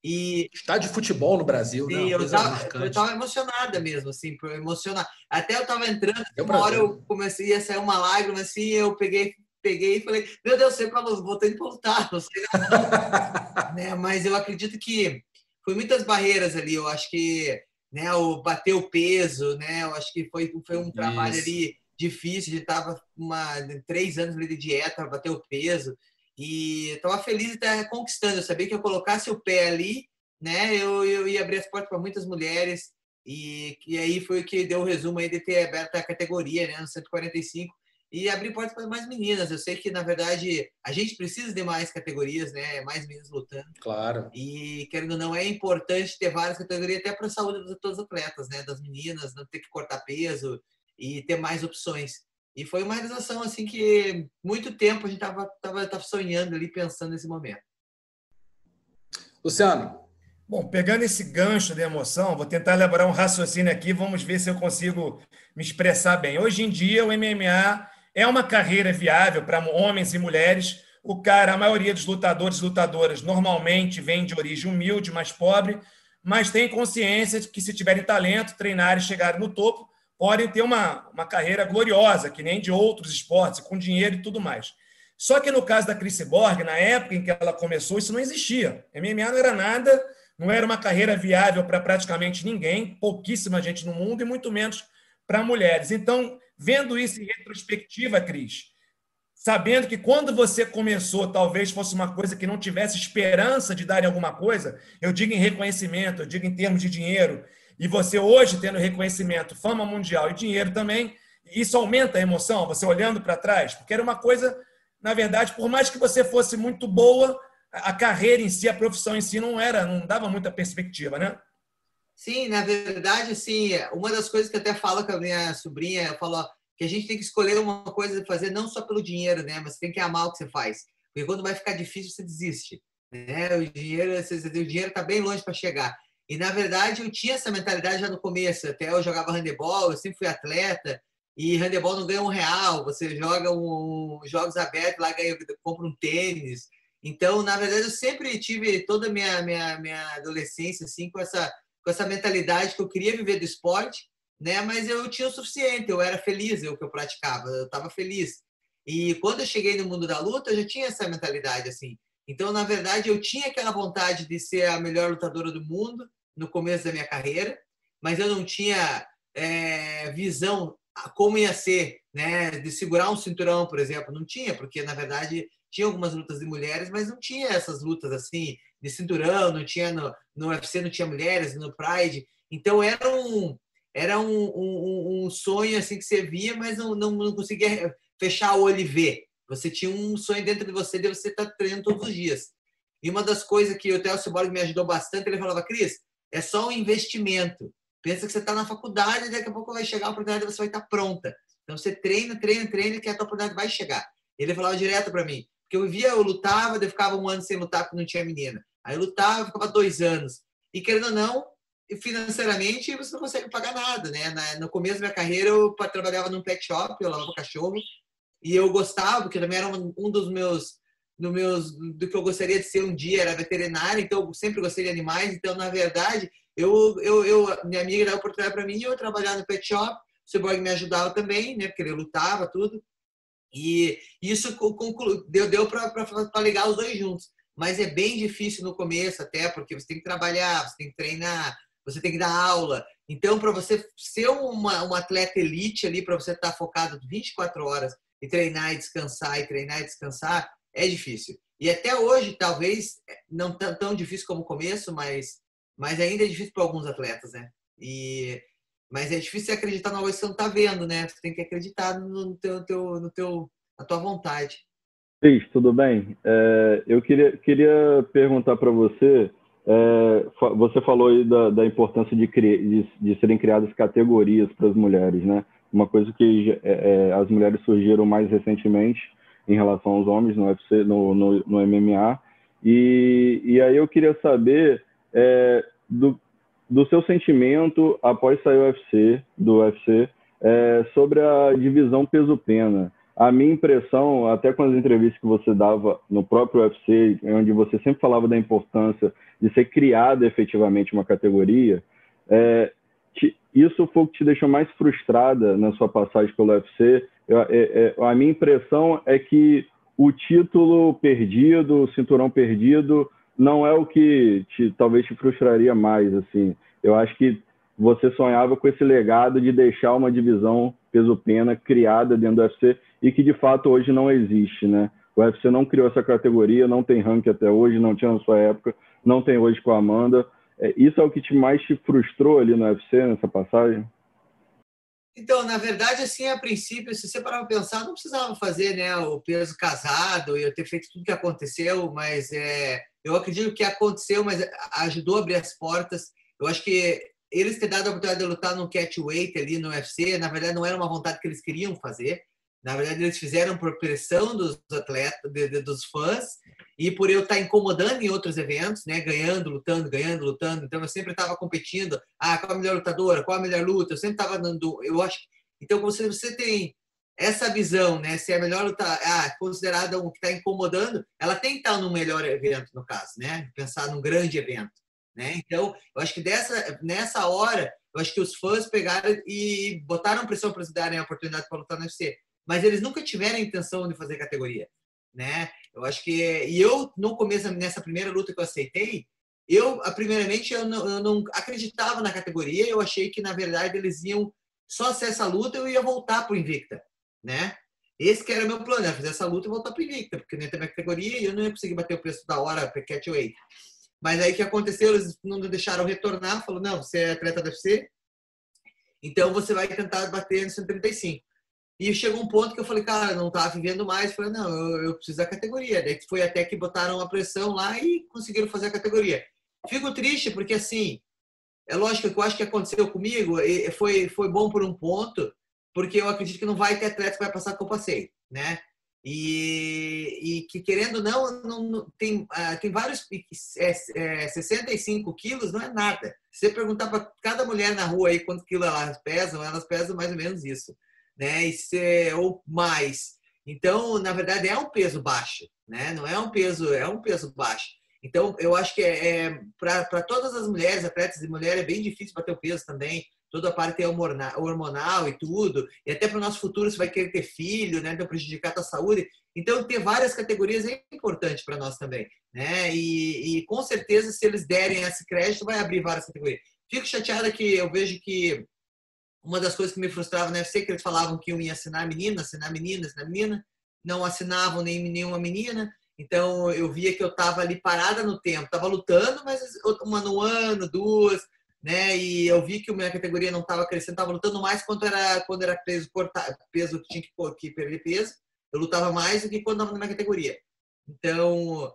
E estádio de futebol no Brasil, né? eu estava emocionada mesmo, assim, por emocionar. Até eu estava entrando, uma hora eu comecei a sair uma lágrima, assim, eu peguei peguei e falei, meu Deus, sei para voltando para lutar, não sei né? Mas eu acredito que foi muitas barreiras ali. Eu acho que né, o bater o peso, né? Eu acho que foi, foi um trabalho Isso. ali difícil. Gente tava uma, três anos de dieta para bater o peso e estava feliz de estar conquistando. Eu sabia que eu colocasse o pé ali, né? Eu, eu ia abrir as portas para muitas mulheres e, e aí foi o que deu o resumo aí de ter aberto a categoria, né? No 145 e abrir portas para mais meninas. Eu sei que, na verdade, a gente precisa de mais categorias, né? Mais meninas lutando. Claro. E, querendo ou não, é importante ter várias categorias até para a saúde de todos os atletas, né? Das meninas, não ter que cortar peso e ter mais opções. E foi uma realização, assim, que muito tempo a gente estava tava, tava sonhando ali, pensando nesse momento. Luciano. Bom, pegando esse gancho de emoção, vou tentar elaborar um raciocínio aqui, vamos ver se eu consigo me expressar bem. Hoje em dia, o MMA é uma carreira viável para homens e mulheres. O cara, a maioria dos lutadores e lutadoras normalmente vem de origem humilde, mais pobre, mas tem consciência de que se tiverem talento, treinar e chegarem no topo, podem ter uma, uma carreira gloriosa, que nem de outros esportes, com dinheiro e tudo mais. Só que no caso da Chris Borg, na época em que ela começou, isso não existia. MMA não era nada, não era uma carreira viável para praticamente ninguém, pouquíssima gente no mundo e muito menos para mulheres. Então, Vendo isso em retrospectiva, Cris, sabendo que quando você começou, talvez fosse uma coisa que não tivesse esperança de dar em alguma coisa, eu digo em reconhecimento, eu digo em termos de dinheiro, e você hoje tendo reconhecimento, fama mundial e dinheiro também, isso aumenta a emoção, você olhando para trás, porque era uma coisa, na verdade, por mais que você fosse muito boa, a carreira em si, a profissão em si não era, não dava muita perspectiva, né? Sim, na verdade, sim. Uma das coisas que eu até falo com a minha sobrinha, eu falo que a gente tem que escolher uma coisa de fazer não só pelo dinheiro, né? Mas tem que amar o que você faz. Porque quando vai ficar difícil, você desiste. Né? O dinheiro, o dinheiro está bem longe para chegar. E na verdade, eu tinha essa mentalidade já no começo. Até eu jogava handebol, eu sempre fui atleta. E handebol não ganha um real, você joga um, jogos abertos lá, ganha, compra um tênis. Então, na verdade, eu sempre tive toda a minha, minha, minha adolescência assim, com, essa, com essa mentalidade que eu queria viver do esporte, né? mas eu tinha o suficiente, eu era feliz, eu que eu praticava, eu estava feliz. E quando eu cheguei no mundo da luta, eu já tinha essa mentalidade assim. Então, na verdade, eu tinha aquela vontade de ser a melhor lutadora do mundo no começo da minha carreira, mas eu não tinha é, visão como ia ser, né, de segurar um cinturão, por exemplo, não tinha, porque na verdade tinha algumas lutas de mulheres, mas não tinha essas lutas assim de cinturão, não tinha no, no UFC, não tinha mulheres, no Pride, então era um era um, um, um sonho assim que você via, mas não, não, não, conseguia fechar o olho e ver. Você tinha um sonho dentro de você de você estar tá treinando todos os dias. E uma das coisas que o Theo Cyborg me ajudou bastante, ele falava, Cris, é só um investimento. Pensa que você está na faculdade e daqui a pouco vai chegar a oportunidade você vai estar tá pronta. Então você treina, treina, treina que a tua oportunidade vai chegar. Ele falava direto para mim, porque eu via, eu lutava, eu ficava um ano sem lutar porque não tinha menina. Aí eu lutava, ficava dois anos. E querendo ou não, financeiramente você não consegue pagar nada, né? No começo da minha carreira eu trabalhava num pet shop, eu lavava cachorro e eu gostava porque também era um dos meus do meus do que eu gostaria de ser um dia era veterinário, então eu sempre gostei de animais, então na verdade eu, eu, eu minha amiga dava oportunidade para mim e eu trabalhava no pet shop, o Cyborg me ajudava também, né, porque ele lutava, tudo. E isso conclu, deu, deu para ligar os dois juntos. Mas é bem difícil no começo, até, porque você tem que trabalhar, você tem que treinar, você tem que dar aula. Então, para você ser uma, um atleta elite ali, para você estar tá focado 24 horas e treinar e descansar, e treinar e descansar, é difícil. E até hoje, talvez, não tão difícil como o começo, mas mas ainda é difícil para alguns atletas, né? E mas é difícil acreditar numa coisa que você não está vendo, né? Você tem que acreditar no teu, teu, no teu, na tua vontade. Cris, tudo bem? É, eu queria, queria perguntar para você, é, você falou aí da, da importância de, de, de, serem criadas categorias para as mulheres, né? Uma coisa que é, é, as mulheres surgiram mais recentemente em relação aos homens no UFC, no, no, no MMA. E, e aí eu queria saber é, do, do seu sentimento após sair o UFC, do UFC, é, sobre a divisão peso-pena. A minha impressão, até com as entrevistas que você dava no próprio UFC, onde você sempre falava da importância de ser criada efetivamente uma categoria, é, te, isso foi o que te deixou mais frustrada na sua passagem pelo UFC. Eu, é, é, a minha impressão é que o título perdido, o cinturão perdido, não é o que te, talvez te frustraria mais, assim. Eu acho que você sonhava com esse legado de deixar uma divisão peso-pena criada dentro do UFC e que de fato hoje não existe, né? O UFC não criou essa categoria, não tem ranking até hoje, não tinha na sua época, não tem hoje com a Amanda. É, isso é o que te mais te frustrou ali no UFC nessa passagem? Então, na verdade, assim, a princípio, se você parar para pensar, não precisava fazer né, o peso casado e eu ter feito tudo que aconteceu, mas é, eu acredito que aconteceu, mas ajudou a abrir as portas. Eu acho que eles ter dado a oportunidade de lutar no catchweight ali no UFC, na verdade, não era uma vontade que eles queriam fazer. Na verdade, eles fizeram por pressão dos atletas, de, de, dos fãs, e por eu estar incomodando em outros eventos, né? Ganhando, lutando, ganhando, lutando. Então, eu sempre estava competindo. Ah, qual a melhor lutadora? Qual a melhor luta? Eu sempre estava dando. Eu acho. Então, você, você tem essa visão, né? Se é melhor lutar, ah, considerada um que está incomodando, ela tem que estar no melhor evento, no caso, né? Pensar num grande evento, né? Então, eu acho que dessa, nessa hora, eu acho que os fãs pegaram e botaram pressão para eles darem a oportunidade para lutar no UFC mas eles nunca tiveram a intenção de fazer categoria, né? Eu acho que e eu no começo nessa primeira luta que eu aceitei, eu primeiramente eu não, eu não acreditava na categoria, eu achei que na verdade eles iam só ser essa luta eu ia voltar para o Invicta, né? Esse que era o meu plano, era fazer essa luta e voltar para o Invicta, porque nem tem minha categoria e eu não ia conseguir bater o preço da hora para catchweight. Mas aí o que aconteceu? Eles não deixaram retornar, falou: não, você é atleta da UFC, então você vai tentar bater no 135. E chegou um ponto que eu falei, cara, não estava vivendo mais. Eu falei, não, eu, eu, preciso da categoria. Daí foi até que botaram a pressão lá e conseguiram fazer a categoria. Fico triste porque, assim, é lógico que eu acho que aconteceu comigo foi, foi bom por um ponto, porque eu acredito que não vai ter atleta que vai passar que eu passei, né? E, e que, querendo ou não, não tem, uh, tem vários. É, é, 65 quilos não é nada. Se você perguntar para cada mulher na rua aí quanto quilo elas pesam, elas pesam mais ou menos isso. Né? E ser, ou mais. Então, na verdade, é um peso baixo, né? Não é um peso, é um peso baixo. Então, eu acho que é, é para todas as mulheres, atletas e mulheres, é bem difícil bater o peso também. Toda a parte hormonal e tudo. E até para o nosso futuro, você vai querer ter filho, né? Então, prejudicar a tua saúde. Então, ter várias categorias é importante para nós também. Né? E, e, com certeza, se eles derem esse crédito, vai abrir várias categorias. Fico chateada que eu vejo que uma das coisas que me frustrava na UFC, que eles falavam que iam assinar menina, assinar menina, assinar menina, não assinavam nem nenhuma menina. Então eu via que eu estava ali parada no tempo, estava lutando, mas uma no ano, duas, né? E eu vi que a minha categoria não estava crescendo, estava lutando mais quando era quando era peso cortar, peso que tinha que, que perder peso. Eu lutava mais do que quando estava na minha categoria. Então,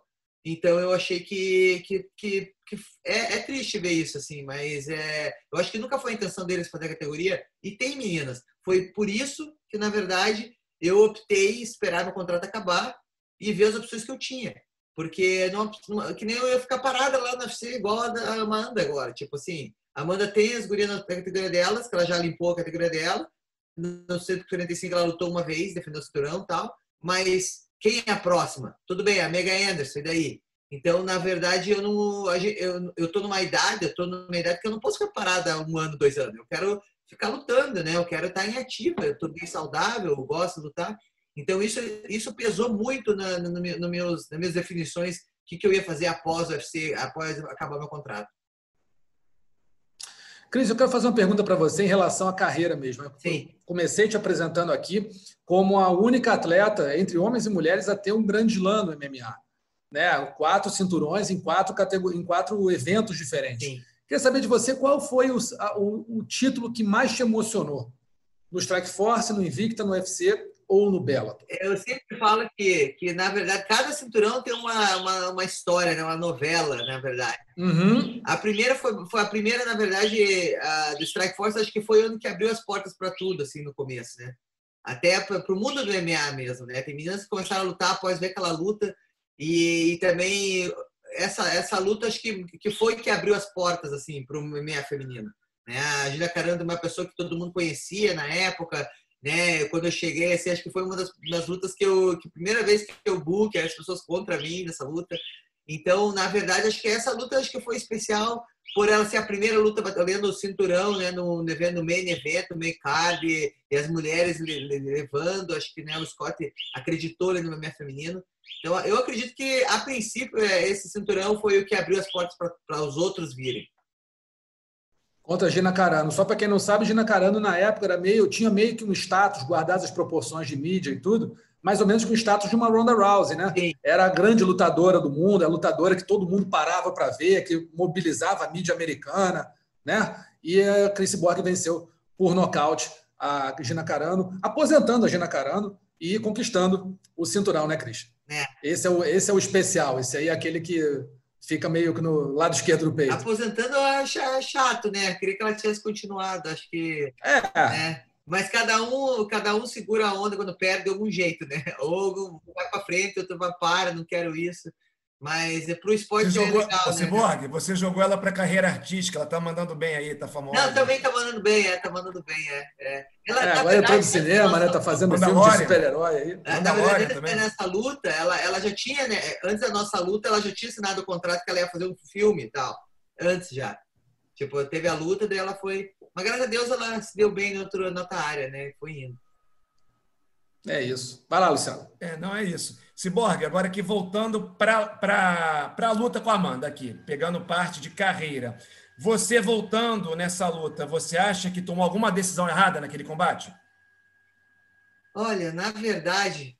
então eu achei que, que, que, que é, é, triste ver isso assim, mas é, eu acho que nunca foi a intenção deles fazer a categoria. E tem meninas. Foi por isso que na verdade eu optei esperar meu contrato acabar e ver as opções que eu tinha. Porque não, que nem eu ia ficar parada lá na UFC igual a Amanda agora. Tipo assim, a Amanda tem as gurias na categoria delas, que ela já limpou a categoria dela. No 145 ela lutou uma vez, defendeu o cinturão e tal. Mas quem é a próxima? Tudo bem, a Mega Anderson, e daí? Então, na verdade, eu não. Eu, eu tô numa idade, eu tô numa idade que eu não posso ficar parada um ano, dois anos. Eu quero ficar lutando, né? Eu quero estar em ativa, eu tô bem saudável, eu gosto de lutar. Então, isso, isso pesou muito na, no, no meus, nas minhas definições, o que, que eu ia fazer após o UFC, após acabar meu contrato. Cris, eu quero fazer uma pergunta para você em relação à carreira mesmo. Sim. comecei te apresentando aqui como a única atleta entre homens e mulheres a ter um grande slam no MMA. Né? Quatro cinturões em quatro, categor... em quatro eventos diferentes. Sim. Queria saber de você qual foi o, o, o título que mais te emocionou no Strike Force, no Invicta, no UFC ou no Bellator? Eu sempre falo que, que na verdade, cada cinturão tem uma, uma, uma história, né? uma novela, na verdade. Uhum. A primeira foi, foi a primeira, na verdade, a, do Strike Force, acho que foi o ano que abriu as portas para tudo, assim, no começo, né? Até para o mundo do MMA mesmo, né? Tem meninas que começaram a lutar após ver aquela luta e, e também essa, essa luta, acho que, que foi que abriu as portas, assim, para o MMA feminino. Né? A Julia Caranda é uma pessoa que todo mundo conhecia na época, né? Quando eu cheguei, assim, acho que foi uma das, das lutas que eu, que primeira vez que eu book, as pessoas contra mim nessa luta. Então, na verdade, acho que essa luta acho que foi especial por ela ser a primeira luta valendo o cinturão, né, no, no main event, no main card, e, e as mulheres levando, acho que né, o Scott acreditou no MMA feminino. Então, eu acredito que, a princípio, é, esse cinturão foi o que abriu as portas para os outros virem contra Gina Carano. Só para quem não sabe, Gina Carano na época era meio, tinha meio que um status, guardadas as proporções de mídia e tudo, mais ou menos com o status de uma Ronda Rousey, né? Sim. Era a grande lutadora do mundo, a lutadora que todo mundo parava para ver, que mobilizava a mídia americana, né? E a Chris Borg venceu por nocaute a Gina Carano, aposentando a Gina Carano e conquistando o cinturão, né, Cris? É. Esse é o esse é o especial, esse aí é aquele que fica meio que no lado esquerdo do peito. Aposentando eu acho chato, né? Queria que ela tivesse continuado, acho que. É. Né? Mas cada um, cada um segura a onda quando perde de algum jeito, né? Ou vai para frente, outro vai para, não quero isso. Mas é pro esporte você jogou, é legal, você, né? Borg, você jogou ela para carreira artística, ela tá mandando bem aí, tá famosa. Não, também tá mandando bem, é, tá mandando bem, é. é. Ela, é agora entrou no cinema, né? Tá fazendo filme de super-herói aí. É, na verdade, também. nessa luta, ela, ela já tinha, né? Antes da nossa luta, ela já tinha assinado o contrato que ela ia fazer um filme e tal. Antes já. Tipo, teve a luta, daí ela foi. Mas graças a Deus ela se deu bem em, outro, em outra área, né? Foi indo. É isso. Vai lá, Luciano. É, não é isso. Ciborgue, agora aqui voltando para a luta com a Amanda aqui, pegando parte de carreira. Você voltando nessa luta, você acha que tomou alguma decisão errada naquele combate? Olha, na verdade,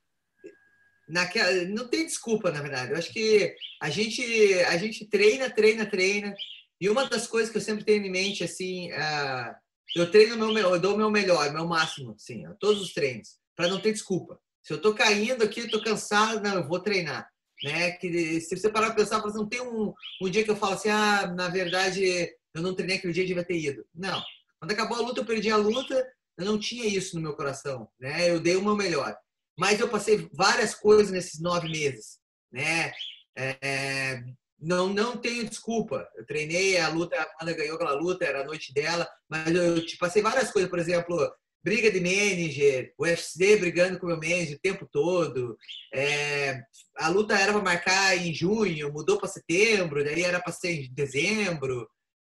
naquela, não tem desculpa, na verdade. Eu acho que a gente, a gente treina, treina, treina. E uma das coisas que eu sempre tenho em mente, assim, uh, eu treino meu, eu dou o meu melhor, meu máximo, assim, todos os treinos, para não ter desculpa. Se eu estou caindo aqui, estou cansado, não, eu vou treinar. Né? Que, se você parar para pensar, não tem um, um dia que eu falo assim, ah, na verdade, eu não treinei aquele dia, devia ter ido. Não. Quando acabou a luta, eu perdi a luta, eu não tinha isso no meu coração. Né? Eu dei o meu melhor. Mas eu passei várias coisas nesses nove meses. Né? É, não, não tenho desculpa. Eu treinei a luta, a Amanda ganhou aquela luta, era a noite dela, mas eu te passei várias coisas. Por exemplo, briga de manager, o UFC brigando com o meu manager o tempo todo. É, a luta era para marcar em junho, mudou para setembro, daí era para ser em dezembro.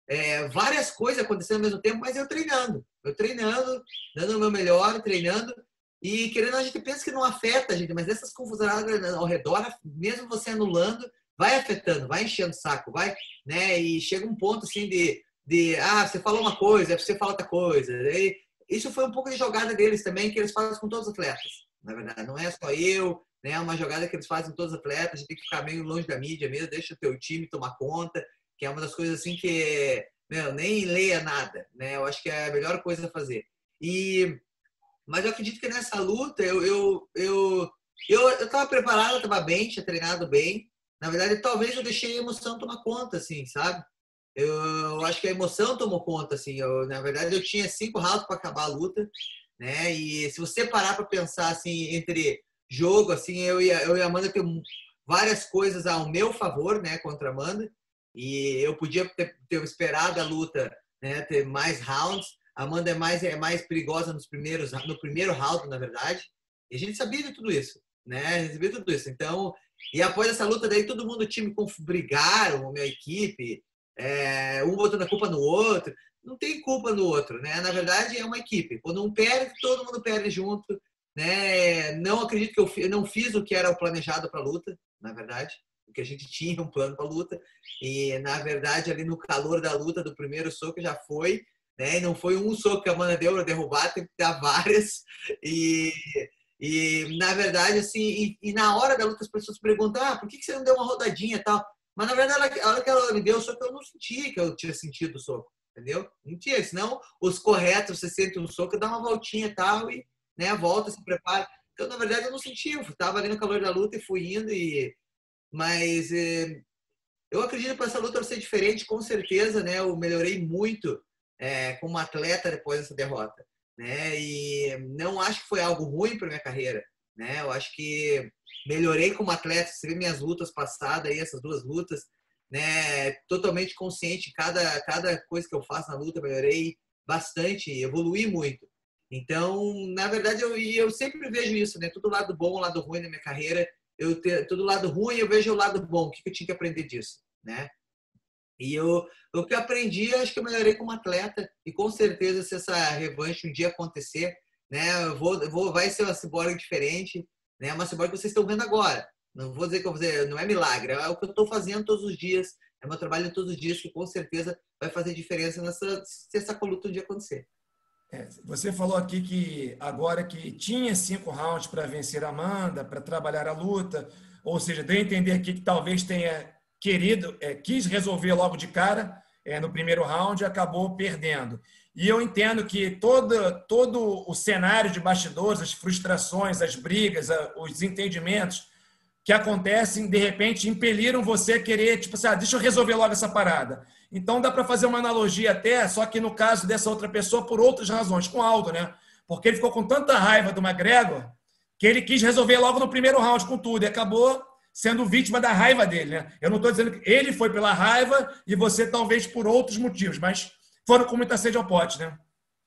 É, várias coisas acontecendo ao mesmo tempo, mas eu treinando. Eu treinando, dando o meu melhor, treinando. E querendo, a gente pensa que não afeta a gente, mas essas confusões ao redor, mesmo você anulando, vai afetando, vai enchendo o saco, vai, né? E chega um ponto assim de, de ah, você falou uma coisa, você fala outra coisa. E isso foi um pouco de jogada deles também, que eles fazem com todos os atletas, na verdade. Não é só eu, né? É uma jogada que eles fazem com todos os atletas, a gente tem que ficar meio longe da mídia mesmo, deixa o teu time tomar conta, que é uma das coisas assim que, meu, nem leia nada, né? Eu acho que é a melhor coisa a fazer. E mas eu acredito que nessa luta eu eu eu eu estava preparado, estava bem, tinha treinado bem. Na verdade, talvez eu deixei a emoção tomar conta, assim, sabe? Eu, eu acho que a emoção tomou conta, assim. Eu, na verdade, eu tinha cinco rounds para acabar a luta, né? E se você parar para pensar, assim, entre jogo, assim, eu e, eu e a Amanda tem várias coisas ao meu favor, né, contra a Amanda. E eu podia ter, ter esperado a luta, né, ter mais rounds. A Amanda é mais, é mais perigosa nos primeiros, no primeiro round, na verdade. E a gente sabia de tudo isso, né? A sabia tudo isso. Então, e após essa luta daí, todo mundo, o time, brigaram, a minha equipe, é, um botando a culpa no outro. Não tem culpa no outro, né? Na verdade, é uma equipe. Quando um perde, todo mundo perde junto. Né? Não acredito que eu, não fiz o que era o planejado para a luta, na verdade porque a gente tinha um plano para a luta e na verdade ali no calor da luta do primeiro soco já foi né? Não foi um soco que a Amanda deu para derrubar, teve que dar várias. E, e na verdade, assim, e, e, na hora da luta as pessoas perguntam: ah, por que, que você não deu uma rodadinha tal? Mas na verdade, a hora que ela me deu o soco, eu não senti que eu tinha sentido o soco, entendeu? Não tinha, senão os corretos, você sente um soco, dá uma voltinha e tal, e né, volta, se prepara. Então, na verdade, eu não senti, eu estava ali no calor da luta e fui indo, e... mas eh, eu acredito que essa luta vai ser diferente, com certeza, né? Eu melhorei muito é, como atleta depois dessa derrota, né? E não acho que foi algo ruim para minha carreira, né? Eu acho que melhorei como atleta. Você vê minhas lutas passadas aí, essas duas lutas, né? Totalmente consciente cada cada coisa que eu faço na luta, melhorei bastante, evolui muito. Então, na verdade, eu, eu sempre vejo isso, né? Todo lado bom, lado ruim na minha carreira. Eu todo lado ruim, eu vejo o lado bom. O que eu tinha que aprender disso, né? E eu, o que eu aprendi, acho que eu melhorei como atleta. E com certeza, se essa revanche um dia acontecer, né, eu vou, eu vou, vai ser uma ciborgue diferente, né, uma ciborgue que vocês estão vendo agora. Não vou dizer que eu vou fazer, não é milagre, é o que eu estou fazendo todos os dias, é meu trabalho todos os dias que com certeza vai fazer diferença nessa, se essa luta um dia acontecer. É, você falou aqui que agora que tinha cinco rounds para vencer a Amanda, para trabalhar a luta, ou seja, deu a entender aqui que talvez tenha querido, é, quis resolver logo de cara é, no primeiro round e acabou perdendo. E eu entendo que todo, todo o cenário de bastidores, as frustrações, as brigas, os desentendimentos que acontecem, de repente, impeliram você a querer, tipo assim, ah, deixa eu resolver logo essa parada. Então dá para fazer uma analogia até, só que no caso dessa outra pessoa, por outras razões, com Aldo, né? Porque ele ficou com tanta raiva do McGregor que ele quis resolver logo no primeiro round com tudo e acabou sendo vítima da raiva dele. Né? Eu não estou dizendo que ele foi pela raiva e você talvez por outros motivos, mas foram com muita sede ao pote, né?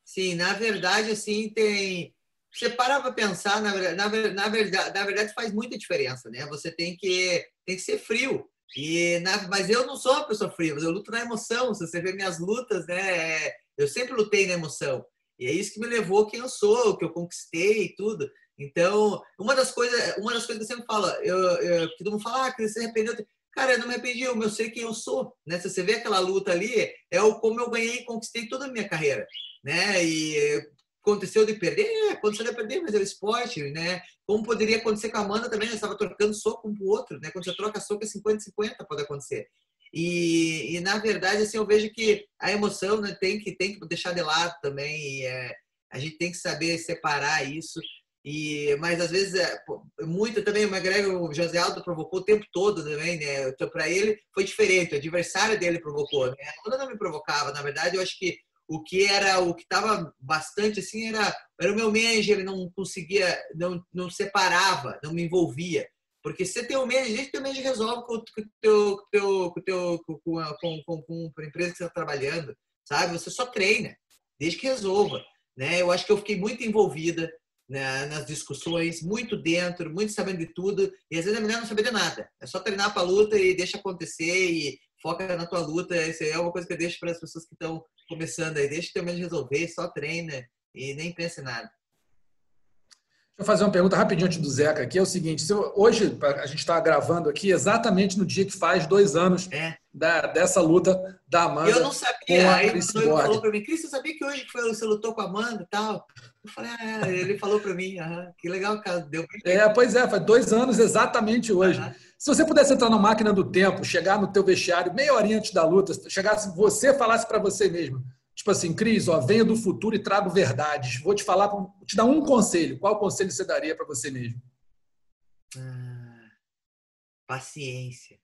Sim, na verdade, assim, tem. Você para para pensar, na, na, na, verdade, na verdade faz muita diferença, né? Você tem que, tem que ser frio. E na, mas eu não sou uma pessoa fria, eu luto na emoção. Se você vê minhas lutas, né? Eu sempre lutei na emoção. E é isso que me levou quem eu sou, que eu conquistei e tudo. Então, uma das coisas, uma das coisas que eu sempre falo, eu, eu, que todo mundo fala, ah, que você arrependeu. Cara, eu não me arrependi, eu sei quem eu sou, né? Se você vê aquela luta ali, é o como eu ganhei e conquistei toda a minha carreira, né? E aconteceu de perder, é, aconteceu de perder, mas é o esporte, né? Como poderia acontecer com a Amanda também, eu estava trocando soco um pro outro, né? Quando você troca soco é 50-50, pode acontecer. E, e, na verdade, assim, eu vejo que a emoção né, tem, que, tem que deixar de lado também. É, a gente tem que saber separar isso. E, mas às vezes, é, muito também, o McGregor, o José Aldo provocou o tempo todo também, né? Então, para ele foi diferente, o adversário dele provocou. Né? A não me provocava, na verdade, eu acho que o que era, o que estava bastante assim era, era o meu manager, ele não conseguia, não, não separava, não me envolvia. Porque se tem um manager, o manager resolve com o teu, com, teu, com, teu, com, com, com, com a empresa que você está trabalhando, sabe? Você só treina, desde que resolva. né? Eu acho que eu fiquei muito envolvida né, nas discussões, muito dentro, muito sabendo de tudo. E às vezes é melhor não saber de nada. É só treinar para a luta e deixa acontecer e foca na tua luta. Isso é uma coisa que eu deixo para as pessoas que estão começando aí. Deixa teu medo de resolver, só treina e nem pense em nada. Deixa eu fazer uma pergunta rapidinho antes do Zeca aqui. É o seguinte: hoje a gente está gravando aqui exatamente no dia que faz dois anos é. da, dessa luta da Amanda. Eu não sabia. Aí o falou para mim: Cris, você sabia que hoje foi, você lutou com a Amanda e tal? Eu falei: ah, é. Ele falou para mim: ah, que legal, cara. Deu é, pois é, faz dois anos exatamente hoje. Se você pudesse entrar na máquina do tempo, chegar no teu vestiário meia horinha antes da luta, chegasse você falasse para você mesmo Tipo assim, Cris, ó, venho do futuro e trago verdades. Vou te falar, vou te dar um conselho. Qual conselho você daria para você mesmo? Ah, paciência.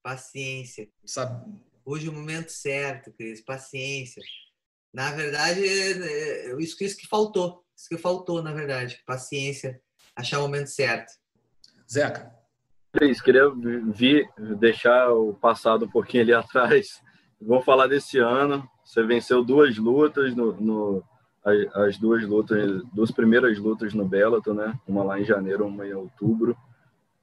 Paciência. Sabe? Hoje é o momento certo, Cris. Paciência. Na verdade, é, é, isso, isso que faltou. Isso que faltou, na verdade. Paciência. Achar o momento certo. Zeca. Cris, queria vir, deixar o passado um pouquinho ali atrás Vou falar desse ano. Você venceu duas lutas no, no as, as, duas lutas, duas primeiras lutas no Bellator, né? Uma lá em janeiro, uma em outubro.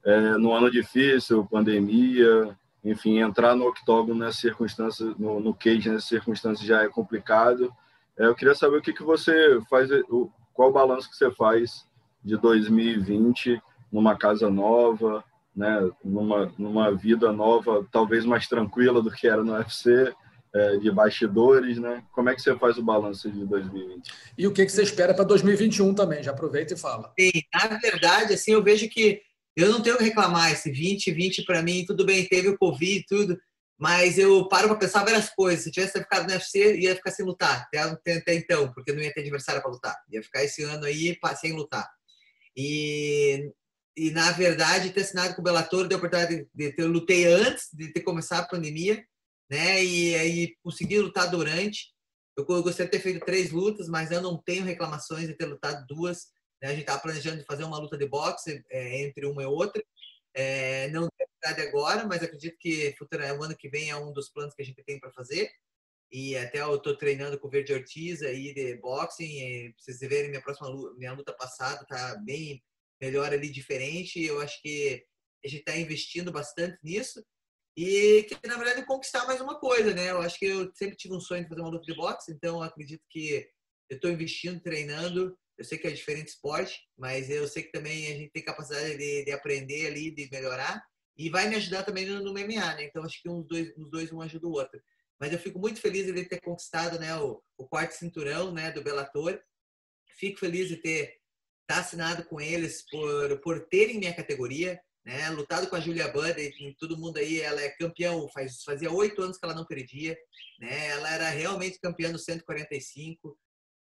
É, no ano difícil, pandemia, enfim, entrar no octógono nessa circunstância, no, no cage nessa circunstância já é complicado. É, eu queria saber o que, que você faz, o, qual o balanço que você faz de 2020 numa casa nova, né, numa, numa vida nova, talvez mais tranquila do que era no UFC, é, de bastidores, né? Como é que você faz o balanço de 2020? E o que, que você espera para 2021 também? Já aproveita e fala. Sim, na verdade, assim, eu vejo que eu não tenho que reclamar. Esse 2020 para mim, tudo bem, teve o Covid e tudo, mas eu paro para pensar várias coisas. Se tivesse ficado no UFC, ia ficar sem lutar, até, até então, porque não ia ter adversário para lutar. Ia ficar esse ano aí sem lutar. E e na verdade ter assinado com o Bellator deu a oportunidade de, ter lutei antes de ter começado a pandemia, né? E aí consegui lutar durante. Eu, eu gostaria de ter feito três lutas, mas eu não tenho reclamações de ter lutado duas. Né? A gente estava planejando fazer uma luta de boxe é, entre uma e outra. É, não tem agora, mas acredito que o ano que vem é um dos planos que a gente tem para fazer. E até eu estou treinando com o Verde Ortiz aí de boxing. Pra vocês verem minha próxima luta, minha luta passada tá bem melhor ali diferente. Eu acho que a gente está investindo bastante nisso e que na verdade conquistar mais uma coisa, né? Eu acho que eu sempre tive um sonho de fazer uma luta de boxe, então acredito que eu estou investindo, treinando. Eu sei que é diferente esporte, mas eu sei que também a gente tem capacidade de, de aprender ali, de melhorar e vai me ajudar também no, no MMA, né? Então acho que uns dois, os dois um ajuda o outro. Mas eu fico muito feliz de ter conquistado, né, o, o quarto cinturão, né, do Bellator. Fico feliz de ter tá assinado com eles por, por terem minha categoria, né? Lutado com a Julia Budd, todo mundo aí, ela é campeão, faz, fazia oito anos que ela não perdia, né? Ela era realmente campeã no 145,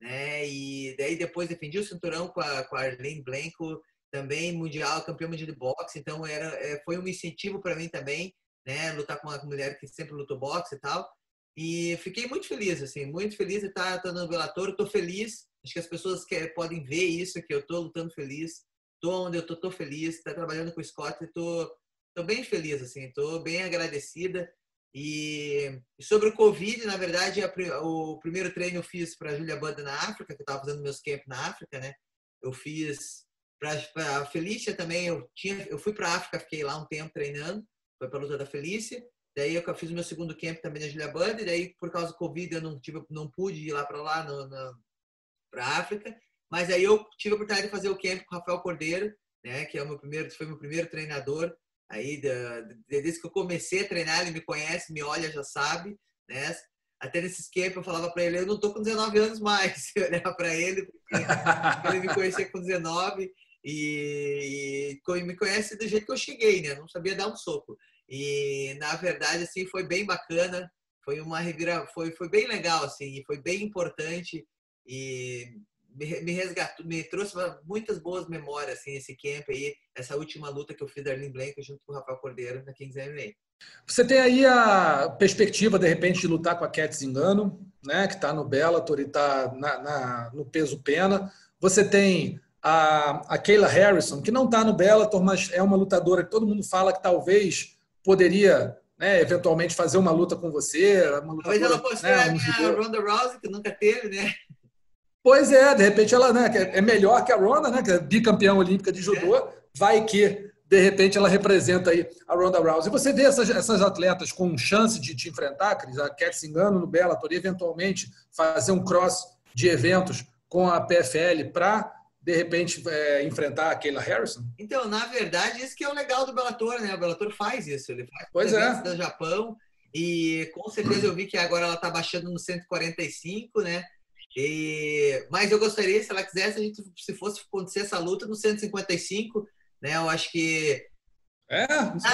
né? E daí depois defendi o cinturão com a, com a Arlene Blanco, também mundial, campeã mundial de boxe, então era, é, foi um incentivo para mim também, né? Lutar com uma mulher que sempre lutou boxe e tal. E fiquei muito feliz, assim, muito feliz de estar, estar no Bellator. Estou feliz Acho que as pessoas que, podem ver isso, que eu estou lutando feliz, estou onde eu estou, feliz, está trabalhando com o Scott, estou tô, bem feliz, assim, estou bem agradecida. E, sobre o Covid, na verdade, o primeiro treino eu fiz para a Julia Banda na África, que eu estava fazendo meus camp na África, né? Eu fiz para a Felícia também, eu, tinha, eu fui para a África, fiquei lá um tempo treinando, foi para a luta da Felícia. Daí eu fiz o meu segundo camp também na Julia Banda, e daí por causa do Covid eu não, tive, não pude ir lá para lá para a África. Mas aí eu tive a oportunidade de fazer o camp com o Rafael Cordeiro, né, que é o meu primeiro, foi meu primeiro treinador. Aí desde que eu comecei a treinar, ele me conhece, me olha, já sabe, né? Até nesses camp eu falava para ele, eu não tô com 19 anos mais. Eu olhava para ele, ele me conhecia com 19 e, e, me conhece do jeito que eu cheguei, né? Não sabia dar um soco. E na verdade assim foi bem bacana, foi uma revira, foi foi bem legal assim, e foi bem importante e me, resgatou, me trouxe muitas boas memórias, assim, esse camp aí, essa última luta que eu fiz da Arlene Blank junto com o Rafael Cordeiro na Kings MMA. Você tem aí a perspectiva, de repente, de lutar com a Cat Zingano, né, que está no Bellator e está na, na, no peso pena. Você tem a, a Kayla Harrison, que não está no Bellator, mas é uma lutadora que todo mundo fala que talvez poderia né, eventualmente fazer uma luta com você. Uma luta Talvez ela fosse né, a minha Ronda Rousey, que nunca teve, né? Pois é, de repente ela né, é melhor que a Ronda, né, que é bicampeã olímpica de judô. É. Vai que, de repente, ela representa aí a Ronda Rousey. Você vê essas, essas atletas com chance de te enfrentar, Cris, a Cat Singano no Bellator, e eventualmente fazer um cross de eventos com a PFL para de repente é, enfrentar a Kayla Harrison? Então, na verdade, isso que é o legal do Bellator, né? O Bellator faz isso, ele faz pois é. do Japão e com certeza eu vi que agora ela está baixando no 145, né? E, mas eu gostaria, se ela quisesse, a gente, se fosse acontecer essa luta no 155, né? Eu acho que. É,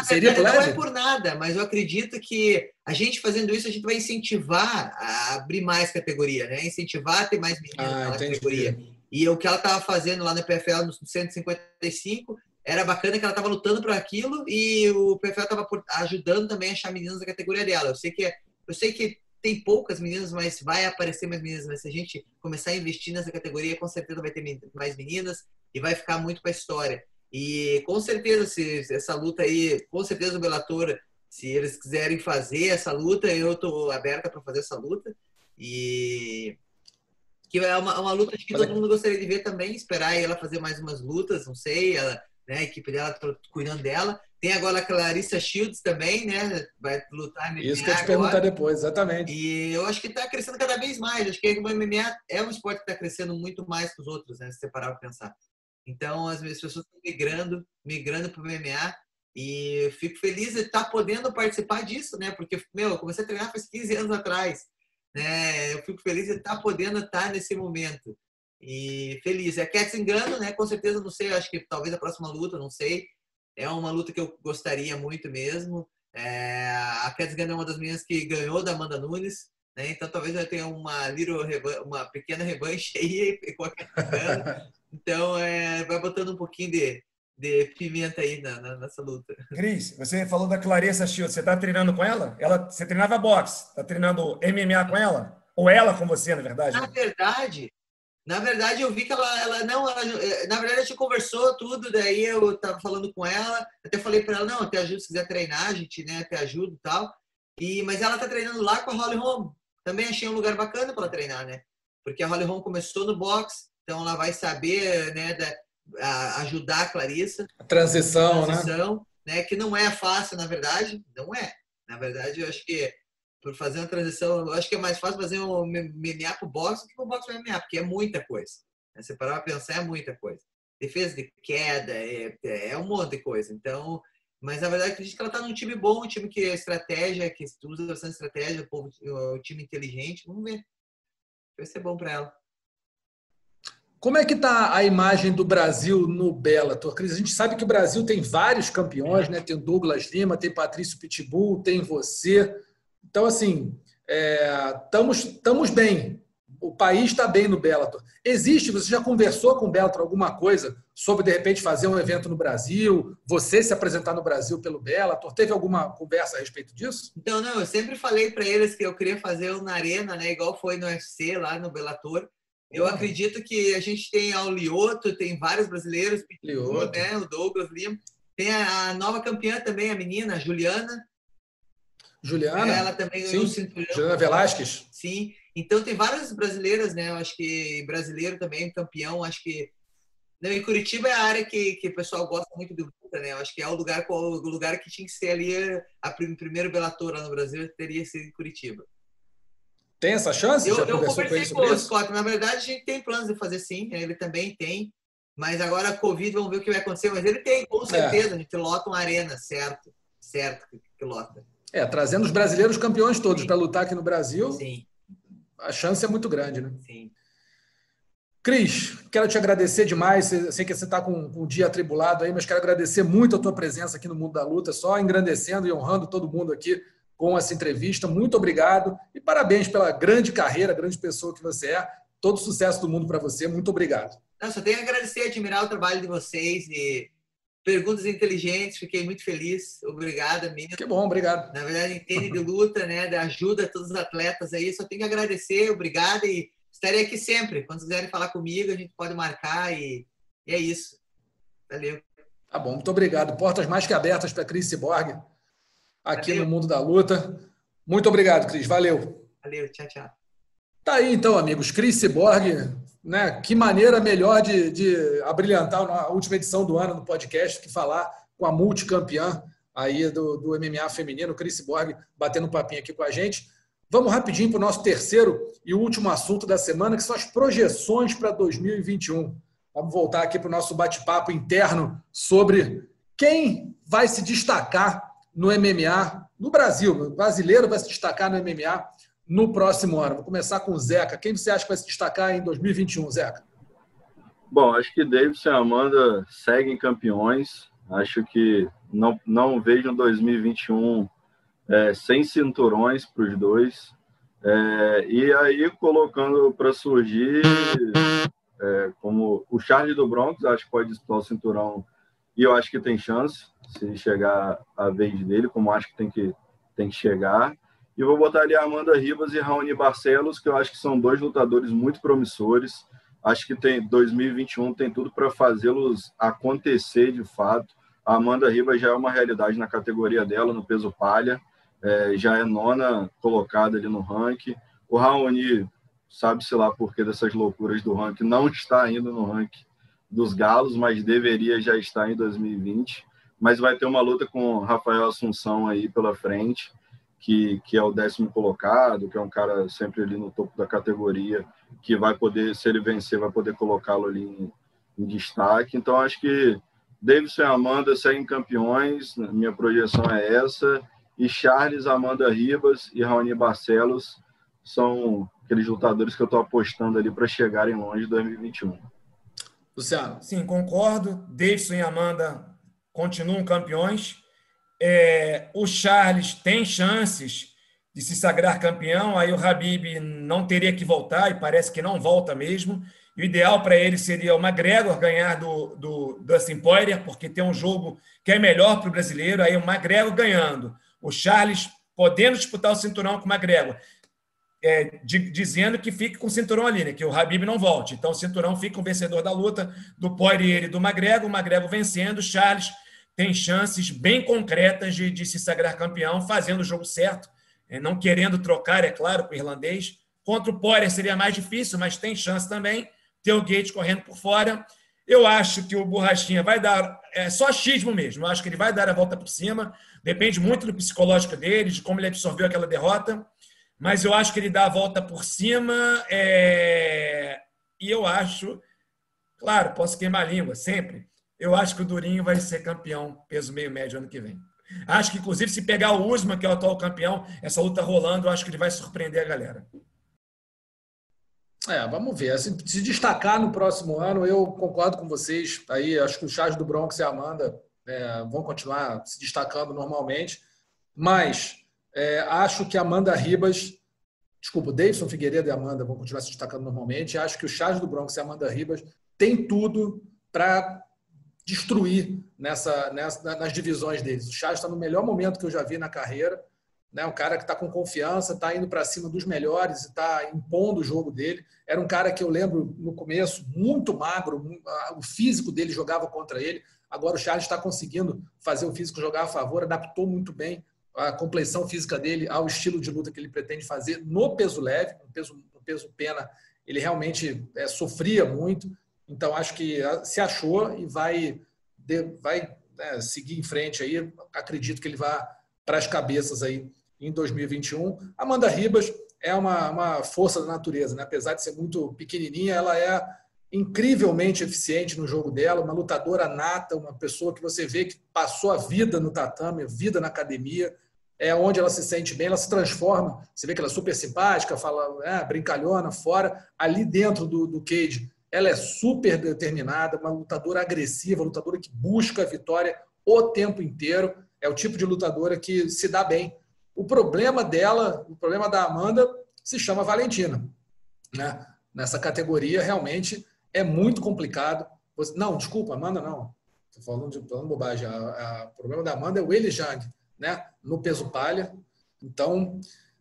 seria verdade, Não é por nada, mas eu acredito que a gente fazendo isso, a gente vai incentivar a abrir mais categoria, né? Incentivar a ter mais meninas ah, na categoria. E o que ela estava fazendo lá no PFL no 155 era bacana que ela estava lutando por aquilo e o PFL estava ajudando também a achar meninas da categoria dela. Eu sei que eu sei que tem poucas meninas, mas vai aparecer mais meninas. Mas se a gente começar a investir nessa categoria, com certeza vai ter mais meninas e vai ficar muito para a história. E com certeza, se essa luta aí, com certeza o Bellator, se eles quiserem fazer essa luta, eu estou aberta para fazer essa luta. E que é uma, uma luta que todo mundo gostaria de ver também, esperar ela fazer mais umas lutas, não sei, ela, né, a equipe dela tá cuidando dela. Tem agora a Clarissa Shields também, né? Vai lutar MMA Isso que eu te perguntar depois, exatamente. E eu acho que está crescendo cada vez mais. Acho que o MMA é um esporte que está crescendo muito mais que os outros, né? Se você parar para pensar. Então, as pessoas estão migrando, migrando para o MMA. E fico feliz de estar tá podendo participar disso, né? Porque, meu, eu comecei a treinar faz 15 anos atrás. Né? Eu fico feliz de estar tá podendo estar tá nesse momento. E feliz. É Cats engano, né? Com certeza, não sei, acho que talvez a próxima luta, não sei é uma luta que eu gostaria muito mesmo. É, a Cat Gunn é uma das meninas que ganhou da Amanda Nunes, né? então talvez eu tenha uma, little, uma pequena revanche aí com a Gunn. Então é, vai botando um pouquinho de, de pimenta aí na, na, nessa luta. Cris, você falou da Clarissa Shields, você está treinando com ela? ela? Você treinava boxe, está treinando MMA com ela? Ou ela com você, na verdade? Na verdade, na verdade, eu vi que ela, ela não, ela, eh, na verdade, a gente conversou tudo, daí eu tava falando com ela, até falei para ela, não, até ajudo se quiser treinar, a gente, né, até ajuda e tal. E, mas ela tá treinando lá com a Holly Holm. Também achei um lugar bacana para ela treinar, né? Porque a Holly Holm começou no boxe, então ela vai saber, né, da, a, ajudar a Clarissa. A transição, a transição né? né? Que não é fácil, na verdade, não é. Na verdade, eu acho que por fazer uma transição. Eu acho que é mais fácil fazer um MMA pro boxe do que pro boxe pro MMA, porque é muita coisa. Né? Você parar para pensar, é muita coisa. Defesa de queda, é, é um monte de coisa. Então, mas na verdade, acredito que ela está num time bom, um time que é estratégia, que usa bastante estratégia, povo, um time inteligente. Vamos ver. Vai ser bom para ela. Como é que está a imagem do Brasil no Bellator, Cris? A gente sabe que o Brasil tem vários campeões, né? Tem o Douglas Lima, tem Patrício Pitbull, tem você. Então, assim, estamos é, bem. O país está bem no Bellator. Existe, você já conversou com o Bellator alguma coisa sobre, de repente, fazer um evento no Brasil, você se apresentar no Brasil pelo Bellator? Teve alguma conversa a respeito disso? Então, não, eu sempre falei para eles que eu queria fazer um na Arena, né, igual foi no UFC, lá no Bellator. Eu uhum. acredito que a gente tem o Lioto, tem vários brasileiros, Lioto. né, o Douglas Lima. Tem a nova campeã também, a menina, a Juliana, Juliana? Ela também ganhou Sim. cinturão. Juliana Velasquez? Sim. Então tem várias brasileiras, né? Eu acho que brasileiro também, campeão, acho que. Não, em Curitiba é a área que, que o pessoal gosta muito do luta, né? Eu acho que é o lugar, o lugar que tinha que ser ali a primeiro Bellator lá no Brasil, teria sido em Curitiba. Tem essa chance? Eu, Já eu conversei com, com o Scott. Na verdade, a gente tem planos de fazer sim, ele também tem. Mas agora a Covid, vamos ver o que vai acontecer. Mas ele tem, com é. certeza. É. A gente lota uma arena, certo. Certo que lota. É, trazendo os brasileiros campeões todos para lutar aqui no Brasil, Sim. a chance é muito grande, né? Sim. Cris, quero te agradecer demais. Sei que você está com, com o dia atribulado aí, mas quero agradecer muito a tua presença aqui no Mundo da Luta, só engrandecendo e honrando todo mundo aqui com essa entrevista. Muito obrigado e parabéns pela grande carreira, grande pessoa que você é. Todo sucesso do mundo para você. Muito obrigado. Não, só tenho a agradecer e admirar o trabalho de vocês e perguntas inteligentes, fiquei muito feliz. Obrigada, Mina. Que bom, obrigado. Na verdade, entende de luta, né? Ajuda a todos os atletas aí. Só tenho que agradecer, obrigado e estarei aqui sempre. Quando quiserem falar comigo, a gente pode marcar e, e é isso. Valeu. Tá bom, muito obrigado. Portas mais que abertas para Cris Cyborg. aqui Valeu. no Mundo da Luta. Muito obrigado, Cris. Valeu. Valeu, tchau, tchau. Tá aí então, amigos. Cris Cyborg, né? Que maneira melhor de, de abrilhantar a última edição do ano do podcast que falar com a multicampeã aí do, do MMA feminino, Cris Borg, batendo um papinho aqui com a gente. Vamos rapidinho para o nosso terceiro e último assunto da semana, que são as projeções para 2021. Vamos voltar aqui para o nosso bate-papo interno sobre quem vai se destacar no MMA no Brasil. O brasileiro vai se destacar no MMA no próximo ano. Vou começar com o Zeca. Quem você acha que vai se destacar em 2021, Zeca? Bom, acho que Davidson e Amanda seguem campeões. Acho que não, não vejo um 2021 é, sem cinturões para os dois. É, e aí, colocando para surgir, é, como o Charlie do Broncos, acho que pode disputar o cinturão e eu acho que tem chance, se chegar a vez dele, como acho que tem que, tem que chegar. E vou botar ali a Amanda Ribas e Raoni Barcelos, que eu acho que são dois lutadores muito promissores. Acho que tem 2021 tem tudo para fazê-los acontecer de fato. A Amanda Ribas já é uma realidade na categoria dela, no peso palha, é, já é nona colocada ali no ranking. O Raoni, sabe-se lá por que dessas loucuras do ranking, não está ainda no ranking dos galos, mas deveria já estar em 2020. Mas vai ter uma luta com Rafael Assunção aí pela frente, que, que é o décimo colocado, que é um cara sempre ali no topo da categoria, que vai poder, se ele vencer, vai poder colocá-lo ali em, em destaque. Então, acho que Davidson e Amanda seguem campeões, minha projeção é essa. E Charles, Amanda Ribas e Raoni Barcelos são aqueles lutadores que eu estou apostando ali para chegarem longe em 2021. Luciano. Sim, concordo. Davidson e Amanda continuam campeões. É, o Charles tem chances de se sagrar campeão, aí o Habib não teria que voltar, e parece que não volta mesmo. E o ideal para ele seria o McGregor ganhar do, do Dustin Poirier, porque tem um jogo que é melhor para o brasileiro. Aí o McGregor ganhando, o Charles podendo disputar o cinturão com o McGregor, é, de, dizendo que fique com o cinturão ali, né, que o Habib não volte. Então o cinturão fica o vencedor da luta do Poirier e do McGregor, o McGregor vencendo, o Charles tem chances bem concretas de, de se sagrar campeão, fazendo o jogo certo, é, não querendo trocar, é claro, com o irlandês. Contra o Poirier seria mais difícil, mas tem chance também tailgate correndo por fora. Eu acho que o Borrachinha vai dar, é só achismo mesmo, eu acho que ele vai dar a volta por cima, depende muito do psicológico dele, de como ele absorveu aquela derrota, mas eu acho que ele dá a volta por cima é... e eu acho, claro, posso queimar a língua, sempre, eu acho que o Durinho vai ser campeão peso meio médio ano que vem. Acho que, inclusive, se pegar o Usman, que é o atual campeão, essa luta rolando, eu acho que ele vai surpreender a galera. É, vamos ver. Se, se, destacar no próximo ano, eu concordo com vocês. Aí acho que o Charles do Bronx e a Amanda é, vão continuar se destacando normalmente. Mas é, acho que a Amanda Ribas, desculpa, o Davidson Figueiredo e a Amanda vão continuar se destacando normalmente. Acho que o Charles do Bronx e a Amanda Ribas têm tudo para destruir nessa, nessa, nas divisões deles. O Charles está no melhor momento que eu já vi na carreira né? Um cara que está com confiança, está indo para cima dos melhores, está impondo o jogo dele. Era um cara que eu lembro no começo muito magro, o físico dele jogava contra ele. Agora o Charles está conseguindo fazer o físico jogar a favor, adaptou muito bem a complexão física dele ao estilo de luta que ele pretende fazer no peso leve, no peso, no peso pena. Ele realmente é, sofria muito, então acho que se achou e vai, vai é, seguir em frente aí. Acredito que ele vai para as cabeças aí em 2021. Amanda Ribas é uma, uma força da natureza, né? apesar de ser muito pequenininha, ela é incrivelmente eficiente no jogo dela, uma lutadora nata, uma pessoa que você vê que passou a vida no tatame, vida na academia, é onde ela se sente bem, ela se transforma. Você vê que ela é super simpática, fala é, brincalhona fora, ali dentro do, do cage, ela é super determinada, uma lutadora agressiva, lutadora que busca a vitória o tempo inteiro. É o tipo de lutadora que se dá bem o problema dela, o problema da Amanda, se chama Valentina. Né? Nessa categoria, realmente, é muito complicado. Não, desculpa, Amanda não. Estou falando, de, falando bobagem. o problema da Amanda é o Eli Jang, né? no peso palha. Então,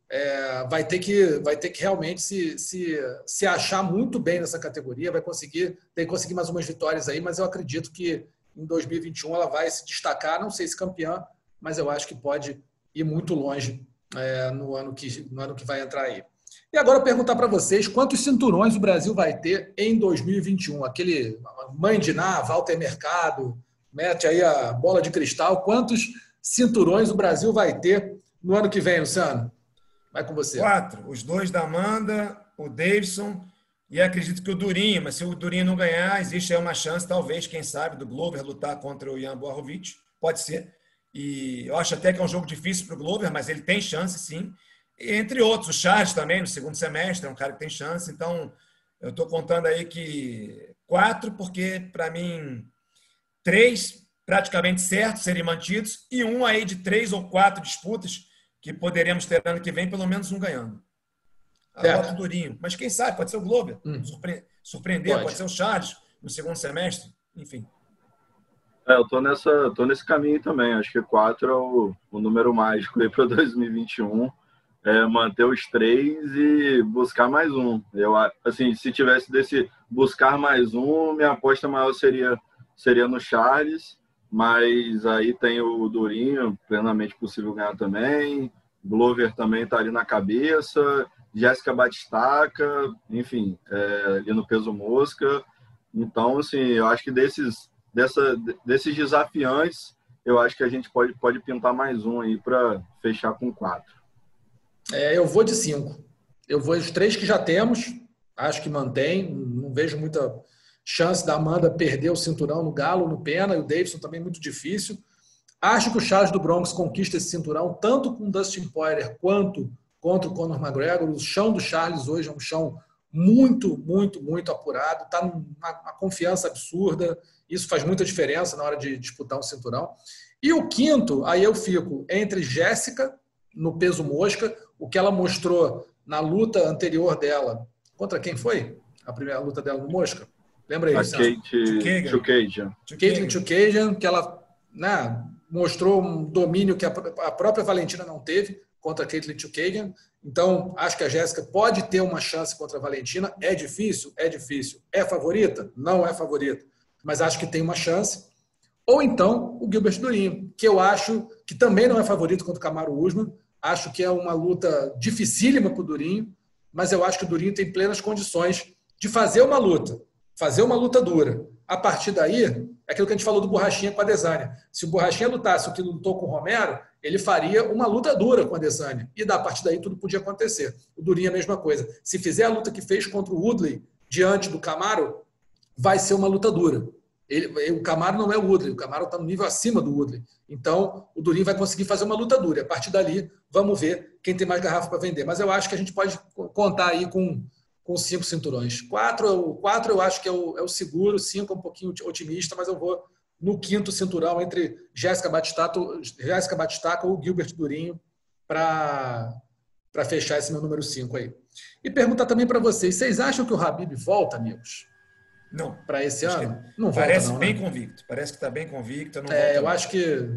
é, vai, ter que, vai ter que realmente se, se, se achar muito bem nessa categoria, vai conseguir, tem que conseguir mais umas vitórias aí, mas eu acredito que em 2021 ela vai se destacar, não sei se campeã, mas eu acho que pode ir muito longe é, no, ano que, no ano que vai entrar aí. E agora perguntar para vocês quantos cinturões o Brasil vai ter em 2021? Aquele mãe de Ná, Walter Mercado, mete aí a bola de cristal. Quantos cinturões o Brasil vai ter no ano que vem, Luciano? Vai com você. Quatro. Os dois da Amanda, o Davidson e acredito que o Durinho. Mas se o Durinho não ganhar, existe aí uma chance, talvez, quem sabe, do Glover lutar contra o Ian Boarovic. Pode ser. E eu acho até que é um jogo difícil para o Glover, mas ele tem chance, sim entre outros, o Charles também, no segundo semestre, é um cara que tem chance. Então, eu estou contando aí que quatro, porque para mim, três praticamente certos serem mantidos, e um aí de três ou quatro disputas que poderemos ter ano que vem, pelo menos um ganhando. Agora durinho. Mas quem sabe, pode ser o Glover, hum. surpre surpreender, pode. pode ser o Charles no segundo semestre, enfim. É, eu tô, nessa, tô nesse caminho também. Acho que quatro é o, o número mágico aí para 2021 é, manter os três e buscar mais um. Eu, assim, se tivesse desse buscar mais um, minha aposta maior seria, seria no Charles, mas aí tem o Durinho, plenamente possível ganhar também. Glover também está ali na cabeça. Jéssica Batistaca, enfim, é, ali no peso mosca. Então, assim, eu acho que desses, dessa, desses desafiantes, eu acho que a gente pode, pode pintar mais um aí para fechar com quatro. É, eu vou de cinco. Eu vou os três que já temos, acho que mantém. Não vejo muita chance da Amanda perder o cinturão no Galo, no Pena, e o Davidson também muito difícil. Acho que o Charles do Bronx conquista esse cinturão, tanto com o Dustin Poirier quanto contra o Conor McGregor. O chão do Charles hoje é um chão muito, muito, muito apurado. Está numa confiança absurda. Isso faz muita diferença na hora de disputar um cinturão. E o quinto, aí eu fico entre Jéssica, no peso mosca, o que ela mostrou na luta anterior dela. Contra quem foi? A primeira luta dela no Mosca? Lembra aí? A Kate Chukagian. Kate Chukagian, que ela né, mostrou um domínio que a, própria Valentina não teve contra a Caitlyn Chukagian. Então, acho que a Jéssica pode ter uma chance contra a Valentina. É difícil? É difícil. É favorita? Não é favorita. Mas acho que tem uma chance. Ou então, o Gilbert Durinho, que eu acho que também não é favorito contra o Camaro Usman, Acho que é uma luta dificílima para o Durinho, mas eu acho que o Durinho tem plenas condições de fazer uma luta, fazer uma luta dura. A partir daí, é aquilo que a gente falou do Borrachinha com a Desânia. Se o Borrachinha lutasse o que lutou com o Romero, ele faria uma luta dura com a Desânia. E da partir daí tudo podia acontecer. O Durinho a mesma coisa. Se fizer a luta que fez contra o Woodley diante do Camaro, vai ser uma luta dura. Ele, o Camaro não é o Woodley, o Camaro está no nível acima do Woodley. Então, o Durinho vai conseguir fazer uma luta dura. A partir dali, vamos ver quem tem mais garrafa para vender. Mas eu acho que a gente pode contar aí com, com cinco cinturões. Quatro, quatro eu acho que é o, é o seguro, cinco é um pouquinho otimista, mas eu vou no quinto cinturão entre Jéssica Batistaca, Jéssica Batistaca ou Gilbert Durinho para fechar esse meu número cinco aí. E perguntar também para vocês, vocês acham que o Habib volta, amigos? Não. Para esse ano? Não Parece não, bem né? convicto. Parece que está bem convicto. é, eu não. acho que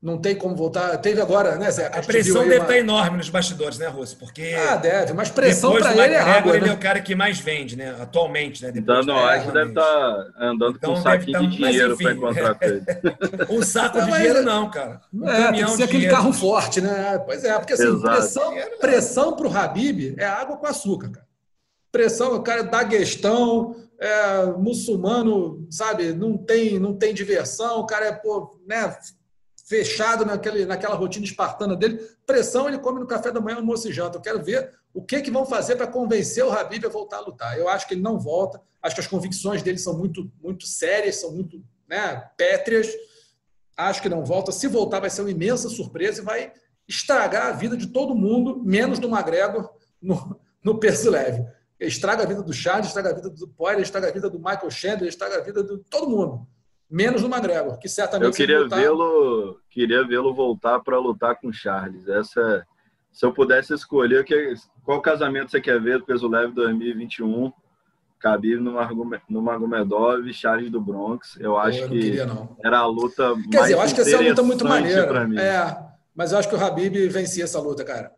não tem como voltar. Teve agora, né, Zé? A, a pressão deve uma... estar tá enorme nos bastidores, né, Russo? Porque. Ah, deve, mas pressão para ele é água. Ele né? é o cara que mais vende, né? Atualmente, né? Depois Dano White deve estar tá andando então, com um saquinho tá... de dinheiro para encontrar ele. um saco de dinheiro, não, cara. Um é, tem que ser aquele carro forte, né? Pois é, porque assim, Exato. pressão, pressão para o Habib é água com açúcar, cara. Pressão, o cara dá gestão, é, muçulmano, sabe, não tem, não tem diversão, o cara é pô, né, fechado naquele, naquela rotina espartana dele. Pressão ele come no café da manhã, almoço e janta. Eu quero ver o que, que vão fazer para convencer o Habib a voltar a lutar. Eu acho que ele não volta, acho que as convicções dele são muito, muito sérias, são muito né, pétreas. Acho que não volta. Se voltar, vai ser uma imensa surpresa e vai estragar a vida de todo mundo, menos do McGregor no, no peso leve estraga a vida do Charles, estraga a vida do Poirier, estraga a vida do Michael Chandler, estraga a vida de todo mundo. Menos do McGregor, que certamente... Eu queria vê-lo queria vê-lo voltar para lutar com o Charles. Essa, se eu pudesse escolher, que, qual casamento você quer ver do peso leve 2021? Khabib no Magomedov, Charles do Bronx. Eu acho eu que queria, era a luta Quer dizer, eu acho que essa é uma luta muito maneira. É, mas eu acho que o Habib vencia essa luta, cara.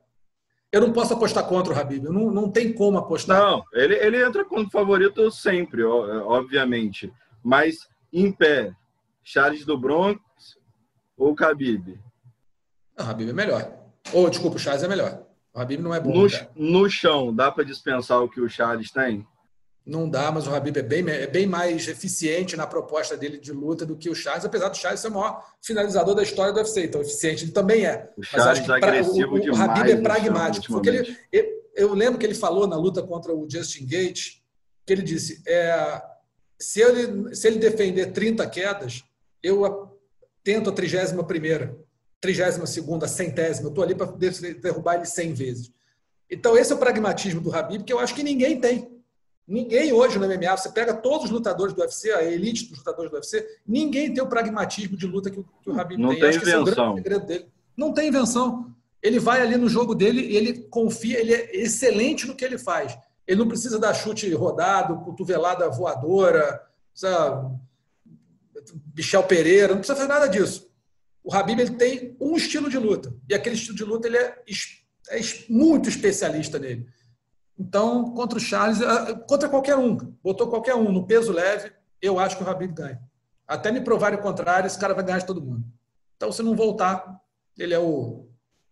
Eu não posso apostar contra o Habib, não, não tem como apostar. Não, ele, ele entra como favorito sempre, obviamente. Mas em pé, Charles do Bronx ou Khabib? O Habib é melhor. Ou, desculpa, o Charles é melhor. O Habib não é bom. No, no chão, dá para dispensar o que o Charles tem? Não dá, mas o Habib é bem, é bem mais eficiente na proposta dele de luta do que o Charles, apesar do Charles ser o maior finalizador da história do UFC. Então, eficiente ele também é. O Charles é agressivo o, demais. O Habib é pragmático. Porque ele, eu lembro que ele falou na luta contra o Justin Gate, que ele disse, é, se, ele, se ele defender 30 quedas, eu tento a 31 primeira, 32 segunda, centésima, eu estou ali para derrubar ele 100 vezes. Então, esse é o pragmatismo do Habib, que eu acho que ninguém tem. Ninguém hoje no MMA, você pega todos os lutadores do UFC, a elite dos lutadores do UFC, ninguém tem o pragmatismo de luta que o, que o Habib Não tem. tem Acho invenção. Que esse é o grande segredo dele. Não tem invenção. Ele vai ali no jogo dele e ele confia, ele é excelente no que ele faz. Ele não precisa dar chute rodado, cotovelada voadora, sabe? Michel Pereira, não precisa fazer nada disso. O Habib ele tem um estilo de luta. E aquele estilo de luta ele é, é muito especialista nele. Então, contra o Charles, ah, contra qualquer um, botou qualquer um no peso leve, eu acho que o Habib ganha. Até me provarem o contrário, esse cara vai ganhar de todo mundo. Então, se não voltar, ele é o,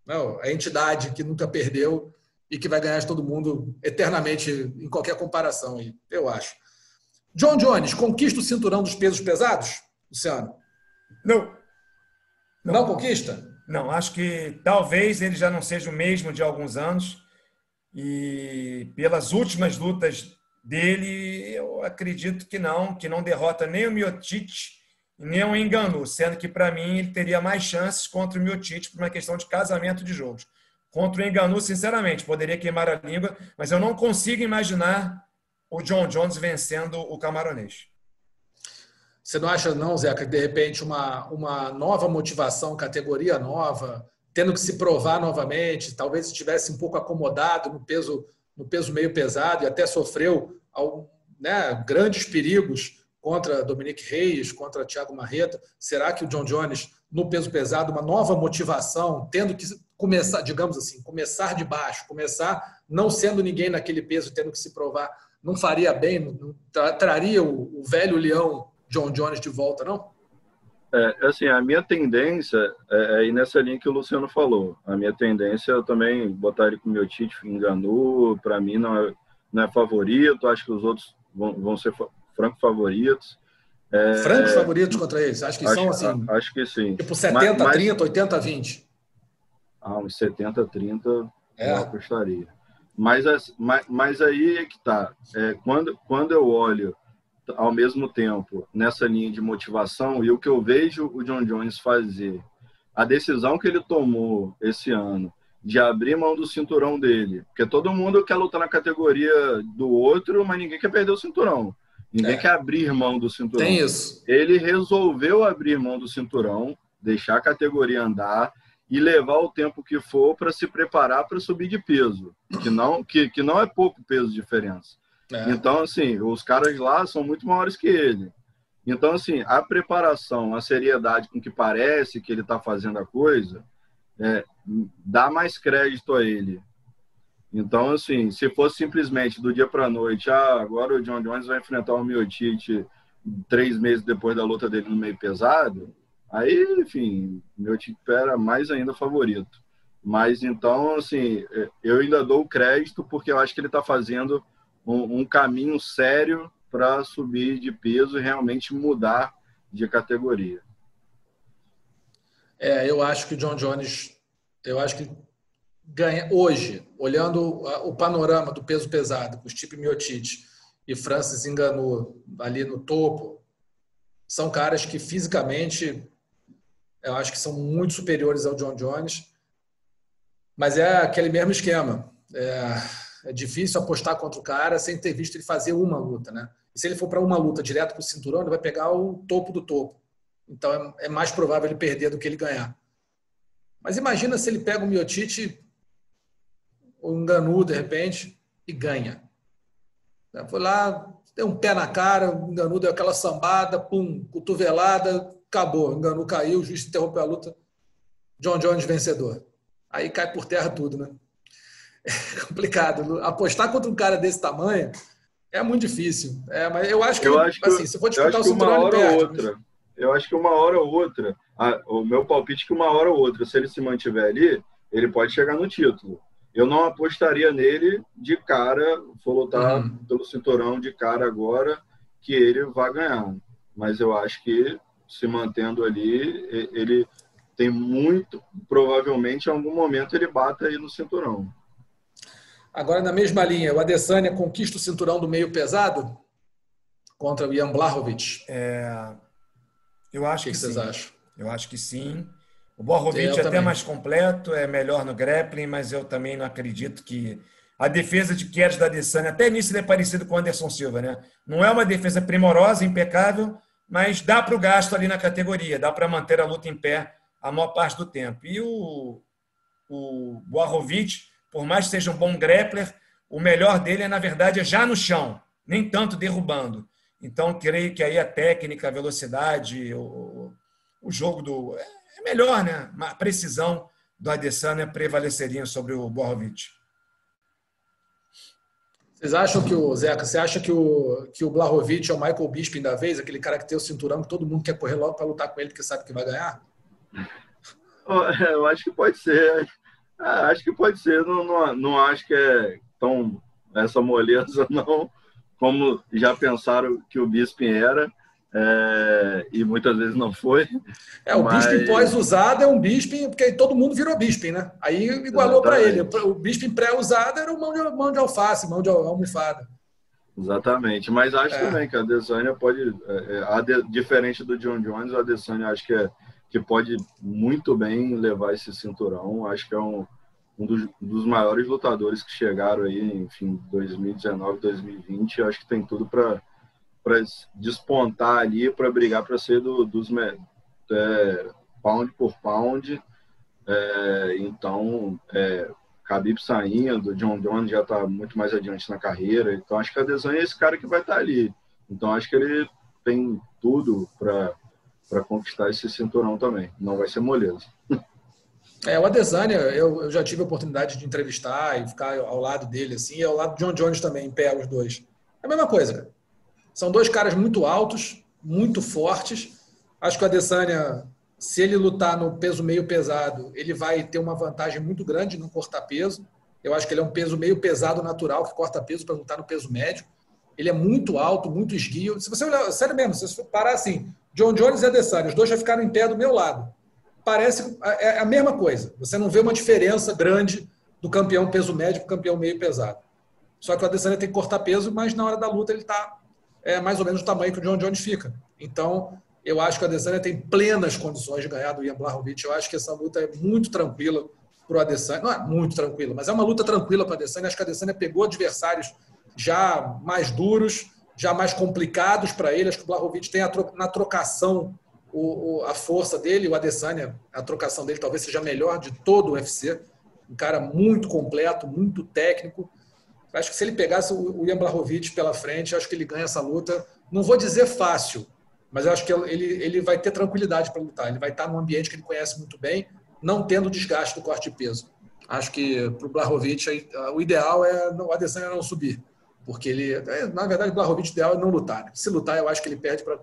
não, a entidade que nunca perdeu e que vai ganhar de todo mundo eternamente em qualquer comparação, aí, eu acho. John Jones, conquista o cinturão dos pesos pesados, Luciano? Não. Não, não conquista? Não, acho que talvez ele já não seja o mesmo de alguns anos e pelas últimas lutas dele, eu acredito que não, que não derrota nem o Miocic nem o Enganu, sendo que para mim ele teria mais chances contra o Miocic por uma questão de casamento de jogos. Contra o Enganu, sinceramente, poderia queimar a língua, mas eu não consigo imaginar o John Jones vencendo o camaronês. Você não acha, não, Zeca, que de repente uma, uma nova motivação, categoria nova, tendo que se provar novamente, talvez estivesse um pouco acomodado no peso, no peso meio pesado e até sofreu né, grandes perigos contra Dominique Reis, contra Thiago Marreta. Será que o John Jones, no peso pesado, uma nova motivação, tendo que começar, digamos assim, começar de baixo, começar não sendo ninguém naquele peso, tendo que se provar, não faria bem, não, tra traria o, o velho leão John Jones de volta, não? É, assim, a minha tendência é, é ir nessa linha que o Luciano falou. A minha tendência é também botar ele com o meu Tite enganou. Para mim, não é, não é favorito. Acho que os outros vão, vão ser franco favoritos. É, Francos favoritos contra eles? Acho que acho, são assim. Acho que sim. Tipo 70, mas, 30, 80, 20. Ah, uns 70, 30 é. eu apostaria. Mas, mas, mas aí é que tá. É, quando, quando eu olho ao mesmo tempo nessa linha de motivação e o que eu vejo o John Jones fazer, a decisão que ele tomou esse ano de abrir mão do cinturão dele, porque todo mundo quer lutar na categoria do outro, mas ninguém quer perder o cinturão. Ninguém é. quer abrir mão do cinturão. Tem isso. Ele resolveu abrir mão do cinturão, deixar a categoria andar e levar o tempo que for para se preparar para subir de peso, que não que, que não é pouco peso de diferença. É. Então, assim, os caras lá são muito maiores que ele. Então, assim, a preparação, a seriedade com que parece que ele está fazendo a coisa, é, dá mais crédito a ele. Então, assim, se fosse simplesmente do dia para a noite, ah, agora o John Jones vai enfrentar o Miotite três meses depois da luta dele no meio pesado, aí, enfim, Miotite era mais ainda favorito. Mas, então, assim, eu ainda dou crédito porque eu acho que ele está fazendo um, um caminho sério para subir de peso e realmente mudar de categoria. É, eu acho que o John Jones, eu acho que ganha hoje, olhando o panorama do peso pesado, com Stipe Miotite e Francis enganou ali no topo, são caras que fisicamente eu acho que são muito superiores ao John Jones, mas é aquele mesmo esquema. É, é difícil apostar contra o cara sem ter visto ele fazer uma luta, né? E se ele for para uma luta direto para o cinturão, ele vai pegar o topo do topo. Então é, é, mais provável ele perder do que ele ganhar. Mas imagina se ele pega o Miotite, o Enganu, de repente, e ganha. Foi lá, deu um pé na cara, o Enganu deu aquela sambada, pum, cotovelada, acabou. O Enganu caiu, o juiz interrompeu a luta. John Jones vencedor. Aí cai por terra tudo, né? é complicado. Apostar contra um cara desse tamanho é muito difícil. É, mas eu acho que, eu acho que assim, se for disputar o cinturão, uma hora ou outra. Eu acho que uma hora ou outra a, o meu palpite é que uma hora ou outra, se ele se mantiver ali, ele pode chegar no título. Eu não apostaria nele de cara, vou lutar uhum. pelo cinturão de cara agora, que ele vai ganhar. Mas eu acho que se mantendo ali, ele tem muito, provavelmente em algum momento ele bata aí no cinturão. Agora, na mesma linha, o Adesanya conquista o cinturão do meio pesado contra o Ian Blachowicz? É, eu acho que, que, que vocês acham? Eu acho que sim. O Blachowicz é até mais completo, é melhor no grappling, mas eu também não acredito que a defesa de Keres da Adesanya, até nisso ele é parecido com o Anderson Silva, né? Não é uma defesa primorosa, impecável, mas dá para o gasto ali na categoria, dá para manter a luta em pé a maior parte do tempo. E o, o Boarovic, por mais que seja um bom grappler, o melhor dele é, na verdade, é já no chão, nem tanto derrubando. Então, creio que aí a técnica, a velocidade, o, o jogo do. É, melhor, né? A precisão do Adesanya prevaleceria sobre o Boarovic. Vocês acham que o Zeca, você acha que o, que o Blahovic é o Michael Bisping da vez, aquele cara que tem o cinturão que todo mundo quer correr logo para lutar com ele porque sabe que vai ganhar? Eu acho que pode ser. É, acho que pode ser. Não, não, não acho que é tão essa moleza, não, como já pensaram que o Bisping era. É, e muitas vezes não foi. É, o mas... Bisping pós-usado é um Bisping, porque todo mundo virou Bisping, né? Aí igualou para ele. O Bisping pré-usado era o mão de, mão de alface, mão de almofada. Exatamente, mas acho é. também que a Adesanya pode, é, é a de, diferente do John Jones, a Adesanya acho que, é, que pode muito bem levar esse cinturão. Acho que é um, um dos, dos maiores lutadores que chegaram aí, enfim, 2019, 2020. Acho que tem tudo para para despontar ali, para brigar para ser do, dos é, pound por pound. É, então, é, Khabib saindo, John Jones já está muito mais adiante na carreira. Então, acho que a Adesanya é esse cara que vai estar tá ali. Então, acho que ele tem tudo para conquistar esse cinturão também. Não vai ser moleza. É, o Adesanya, eu, eu, já tive a oportunidade de entrevistar e ficar ao lado dele, assim, e ao lado de John Jones também, em pé, os dois. É a mesma coisa, cara. São dois caras muito altos, muito fortes. Acho que o Adesanya, se ele lutar no peso meio pesado, ele vai ter uma vantagem muito grande no cortar peso. Eu acho que ele é um peso meio pesado natural que corta peso para lutar no peso médio. Ele é muito alto, muito esguio. Se você olhar, sério mesmo, se você parar assim, John Jones e Adesanya, os dois já ficaram em pé do meu lado. Parece é a mesma coisa. Você não vê uma diferença grande do campeão peso médio para o campeão meio pesado. Só que o Adesanya tem que cortar peso, mas na hora da luta ele está é mais ou menos o tamanho que o John Jones fica. Então, eu acho que a Adesanya tem plenas condições de ganhar do Ian Blachowicz. Eu acho que essa luta é muito tranquila para o Adesanya. Não é muito tranquila, mas é uma luta tranquila para a Adesanya. Acho que a Adesanya pegou adversários já mais duros, já mais complicados para ele. Acho que o Blachowicz tem tro na trocação o, o, a força dele, o Adesanya, a trocação dele talvez seja a melhor de todo o UFC. Um cara muito completo, muito técnico. Acho que se ele pegasse o Ian Blachowicz pela frente, acho que ele ganha essa luta. Não vou dizer fácil, mas acho que ele, ele vai ter tranquilidade para lutar. Ele vai estar num ambiente que ele conhece muito bem, não tendo desgaste do corte de peso. Acho que para o Blachowicz, o ideal é o Adesanya não subir. Porque ele, é, na verdade, o Blachowicz, o ideal é não lutar. Se lutar, eu acho que ele perde para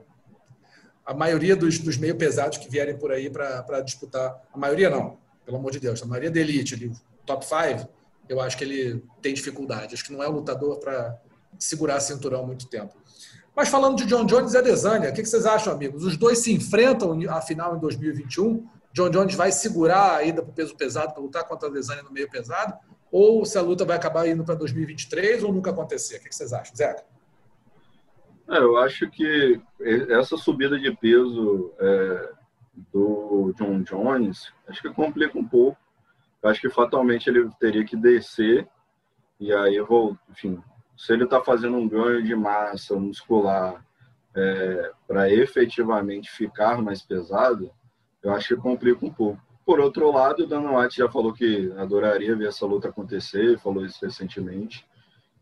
a maioria dos, dos meio pesados que vierem por aí para disputar. A maioria não, pelo amor de Deus. A maioria da elite, ali, top 5, eu acho que ele tem dificuldade. Acho que não é um lutador para segurar cinturão muito tempo. Mas falando de John Jones e Adesanya, o que vocês acham, amigos? Os dois se enfrentam a final em 2021. John Jones vai segurar a ida para o peso pesado para lutar contra a Adesanya no meio pesado? Ou se a luta vai acabar indo para 2023 ou nunca acontecer? O que vocês acham, Zeca? É, eu acho que essa subida de peso é, do John Jones, acho que complica um pouco acho que fatalmente ele teria que descer e aí eu vou, enfim, se ele está fazendo um ganho de massa muscular é, para efetivamente ficar mais pesado, eu acho que complica um pouco. Por outro lado, o Dana White já falou que adoraria ver essa luta acontecer, falou isso recentemente,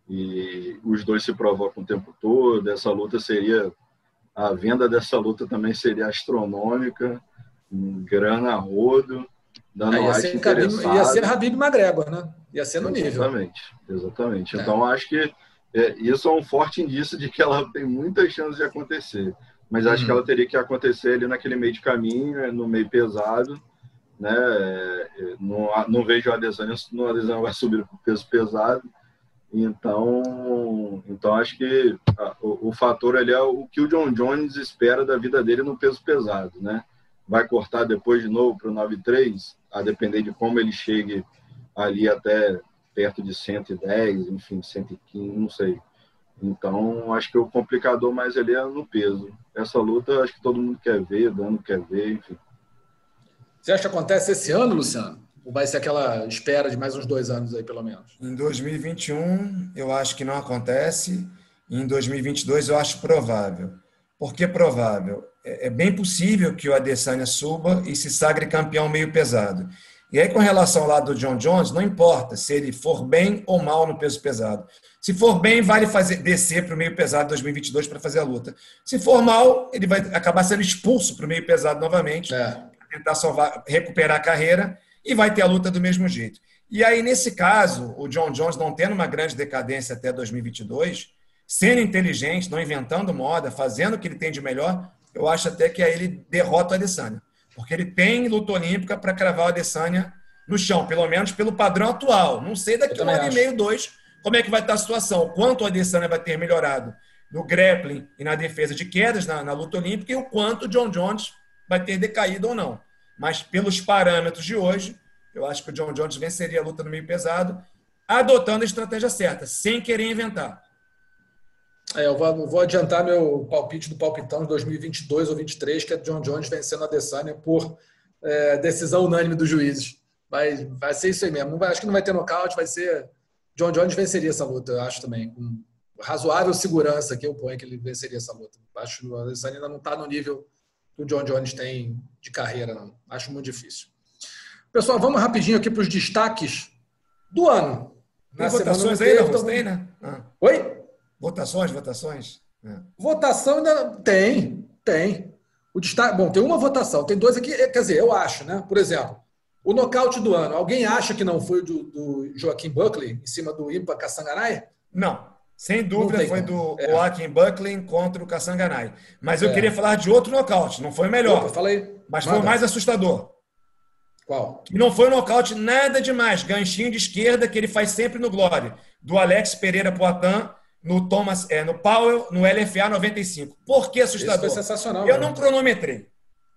e os dois se provocam o tempo todo. Essa luta seria, a venda dessa luta também seria astronômica, grana rodo. Dana é, ia, ser Khabib, ia ser Habib McGregor, né? Ia ser no exatamente, nível. Exatamente, exatamente. É. Então, acho que é, isso é um forte indício de que ela tem muitas chances de acontecer. mas acho uhum. que ela teria que acontecer ali naquele meio de caminho, é, no meio pesado, né? É, não, não vejo a Adesanya, a Adesanya vai subir para o peso pesado, então, então acho que o, o, fator ali é o que o John Jones espera da vida dele no peso pesado, né? Vai cortar depois de novo para o 9,3, a depender de como ele chegue ali até perto de 110, enfim, 115, não sei. Então, acho que o complicador mais ali é no peso. Essa luta, acho que todo mundo quer ver, Dano quer ver, enfim. Você acha que acontece esse ano, Luciano? Ou vai ser aquela espera de mais uns dois anos aí, pelo menos? Em 2021, eu acho que não acontece. Em 2022, eu acho provável. Por que provável? É, é bem possível que o Adesanya suba e se sagre campeão meio pesado. E aí, com relação ao lado do John Jones, não importa se ele for bem ou mal no peso pesado. Se for bem, vale fazer descer para o meio pesado 2022 para fazer a luta. Se for mal, ele vai acabar sendo expulso para o meio pesado novamente, é. tentar salvar, recuperar a carreira e vai ter a luta do mesmo jeito. E aí, nesse caso, o John Jones não tendo uma grande decadência até 2022, sendo inteligente, não inventando moda, fazendo o que ele tem de melhor, eu acho até que aí ele derrota o Adesanya. Porque ele tem luta olímpica para cravar o Adesanya no chão, pelo menos pelo padrão atual. Não sei daqui a um ano e meio, dois, como é que vai estar a situação. Quanto o Adesanya vai ter melhorado no grappling e na defesa de quedas na, na luta olímpica e o quanto o John Jones vai ter decaído ou não. Mas pelos parâmetros de hoje, eu acho que o John Jones venceria a luta no meio pesado, adotando a estratégia certa, sem querer inventar. É, eu vou, vou, adiantar meu palpite do palpitão de 2022 ou 2023, que é John Jones vencendo a Adesanya por é, decisão unânime dos juízes. Vai, vai ser isso aí mesmo. Vai, acho que não vai ter nocaute, vai ser. John Jones venceria essa luta, eu acho também. Com razoável segurança que eu ponho que ele venceria essa luta. Acho que o Adesanya ainda não está no nível que o John Jones tem de carreira, não. Acho muito difícil. Pessoal, vamos rapidinho aqui para os destaques do ano. Na votações aí, não gostei, né? Ah. Oi? Votações, votações? É. Votação ainda tem, tem. O destaque, bom, tem uma votação, tem dois aqui, quer dizer, eu acho, né? Por exemplo, o nocaute do ano. Alguém acha que não foi do, do Joaquim Buckley em cima do Impa Kassanganai? Não. Sem dúvida foi do é. Joaquim Buckley contra o Kassanganai. Mas eu é. queria falar de outro nocaute. Não foi melhor. Opa, falei. Mas Manda. foi o mais assustador. Qual? E não foi um nocaute nada demais. Ganchinho de esquerda que ele faz sempre no Glória. Do Alex Pereira Poitin no Thomas, é, no Powell, no LFA 95. Por que assustador? Isso foi sensacional. Eu né? não cronometrei.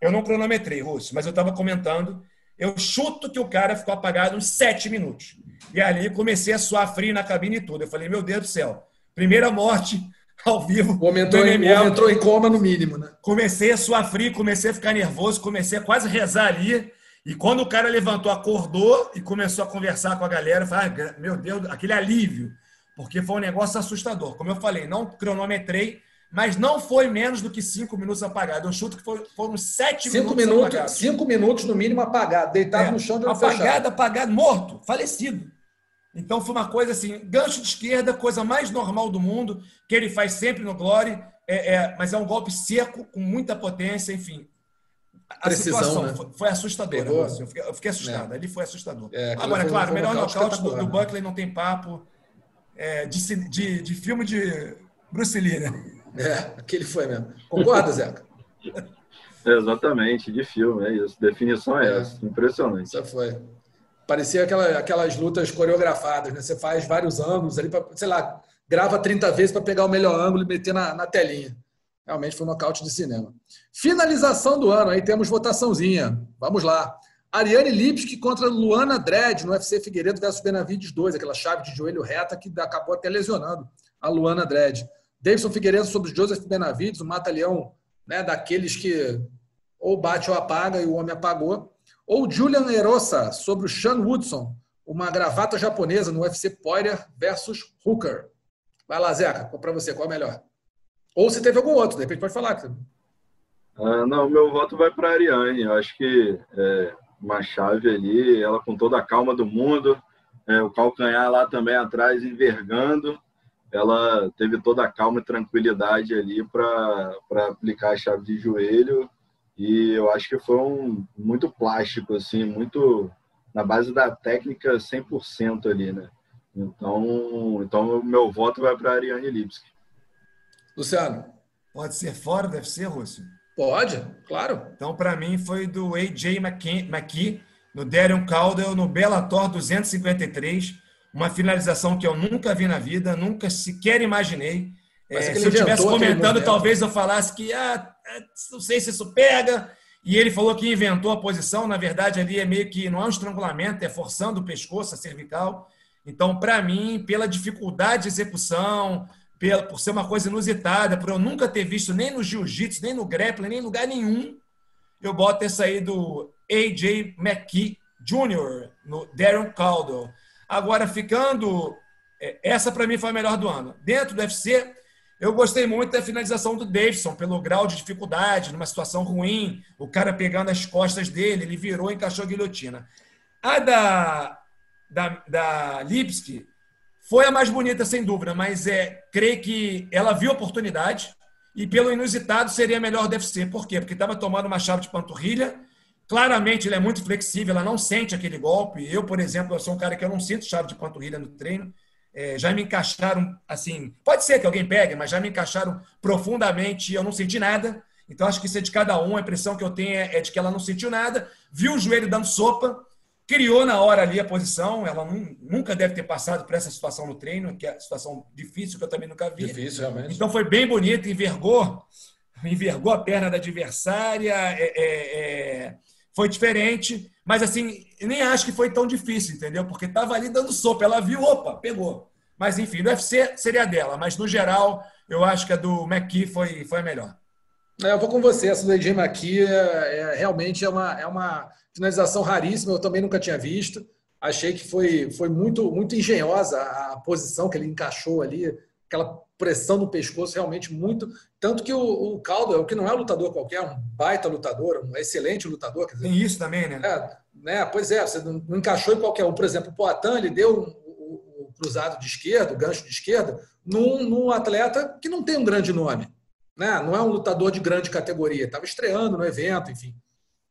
Eu não cronometrei, Russo, mas eu estava comentando. Eu chuto que o cara ficou apagado uns sete minutos. E ali comecei a suar frio na cabine e tudo. Eu falei, meu Deus do céu, primeira morte ao vivo. O homem entrou, em, entrou em coma no mínimo, né? Comecei a suar frio, comecei a ficar nervoso, comecei a quase rezar ali. E quando o cara levantou, acordou e começou a conversar com a galera, eu falei, ah, meu Deus, aquele alívio porque foi um negócio assustador. Como eu falei, não cronometrei, mas não foi menos do que cinco minutos apagado. Eu chuto que foram sete cinco minutos, minutos apagados. Cinco minutos, no mínimo, apagado, deitado é, no chão de Apagado, fechado. apagado, morto, falecido. Então foi uma coisa assim, gancho de esquerda, coisa mais normal do mundo, que ele faz sempre no Glory, é, é, mas é um golpe seco, com muita potência, enfim. A Precisão, situação né? foi, foi assustadora. Eu fiquei, eu fiquei assustado, é. ali foi assustador. É, Agora, foi, claro, melhor nocaute do, do Buckley não tem papo é, de, de, de, filme de Bruce Lee, né? É, aquele foi mesmo. Concorda, Zeca? Exatamente, de filme, é isso. Definição é, é. essa. Impressionante. Isso foi. Parecia aquela, aquelas lutas coreografadas, né? Você faz vários ângulos ali, pra, sei lá, grava 30 vezes para pegar o melhor ângulo e meter na, na telinha. Realmente foi um nocaute de cinema. Finalização do ano, aí temos votaçãozinha. Vamos lá. Ariane Lipski contra Luana Dredd no UFC Figueiredo versus Benavides 2, aquela chave de joelho reta que acabou até lesionando a Luana Dredd. Davidson Figueiredo sobre Joseph Benavides, o mata-leão né, daqueles que ou bate ou apaga e o homem apagou. Ou Julian Erosa sobre o Sean Woodson, uma gravata japonesa no UFC Poirier versus Hooker. Vai lá, Zeca, para você, qual é melhor? Ou se teve algum outro, de repente pode falar. Uh, não, meu voto vai para a Ariane. Eu acho que é, uma chave ali, ela com toda a calma do mundo, é, o calcanhar lá também atrás envergando, ela teve toda a calma e tranquilidade ali para aplicar a chave de joelho e eu acho que foi um muito plástico assim, muito na base da técnica 100% ali, né? Então, então meu voto vai para Ariane Lipski. Luciano, Pode ser fora do UFC, Rússio? Pode, claro. Então, para mim, foi do AJ McKee, no Darion Caldwell, no Bellator 253. Uma finalização que eu nunca vi na vida, nunca sequer imaginei. É, se eu estivesse comentando, talvez eu falasse que ah, é, não sei se isso pega. E ele falou que inventou a posição. Na verdade, ali é meio que não é um estrangulamento, é forçando o pescoço, a cervical. Então, para mim, pela dificuldade de execução, por ser uma coisa inusitada, por eu nunca ter visto nem no jiu-jitsu, nem no grappling, nem em lugar nenhum, eu boto essa aí do AJ McKee Jr., no Darren Caldwell. Agora, ficando. É, essa para mim foi a melhor do ano. Dentro do UFC, eu gostei muito da finalização do Davidson, pelo grau de dificuldade, numa situação ruim, o cara pegando as costas dele, ele virou e encaixou a guilhotina. A da, da, da Lipski foi a mais bonita, sem dúvida, mas é, creio que ela viu a oportunidade e, pelo inusitado, seria melhor do UFC. Por quê? Porque estava tomando uma chave de panturrilha. Claramente, ela é muito flexível, ela não sente aquele golpe. Eu, por exemplo, eu sou um cara que eu não sinto chave de panturrilha no treino. É, já me encaixaram, assim, pode ser que alguém pegue, mas já me encaixaram profundamente e eu não senti nada. Então, acho que isso é de cada um. A impressão que eu tenho é, é de que ela não sentiu nada, viu o joelho dando sopa, criou na hora ali a posição. Ela nunca deve ter passado por essa situação no treino, que é uma situação difícil que eu também nunca vi. Difícil, realmente. Então, foi bem bonito, envergou, envergou a perna da adversária. É, é, é, foi diferente. Mas, assim, nem acho que foi tão difícil, entendeu? Porque estava ali dando sopa. Ela viu, opa, pegou. Mas, enfim, no UFC seria dela. Mas, no geral, eu acho que a do McKee foi, foi a melhor. Eu vou com você. Essa do AJ McKee é, é, realmente é uma, é uma finalização raríssima. Eu também nunca tinha visto. Achei que foi, foi muito, muito engenhosa a posição que ele encaixou ali. Aquela pressão no pescoço realmente muito. Tanto que o, o Caldwell, que não é um lutador qualquer, um baita lutador, um excelente lutador. Dizer, Tem isso também, né? É, né? Pois é, você não, não encaixou em qualquer um. Por exemplo, o Poatan, ele deu um, cruzado de esquerda, o gancho de esquerda, num, num atleta que não tem um grande nome. Né? Não é um lutador de grande categoria. Estava estreando no evento, enfim.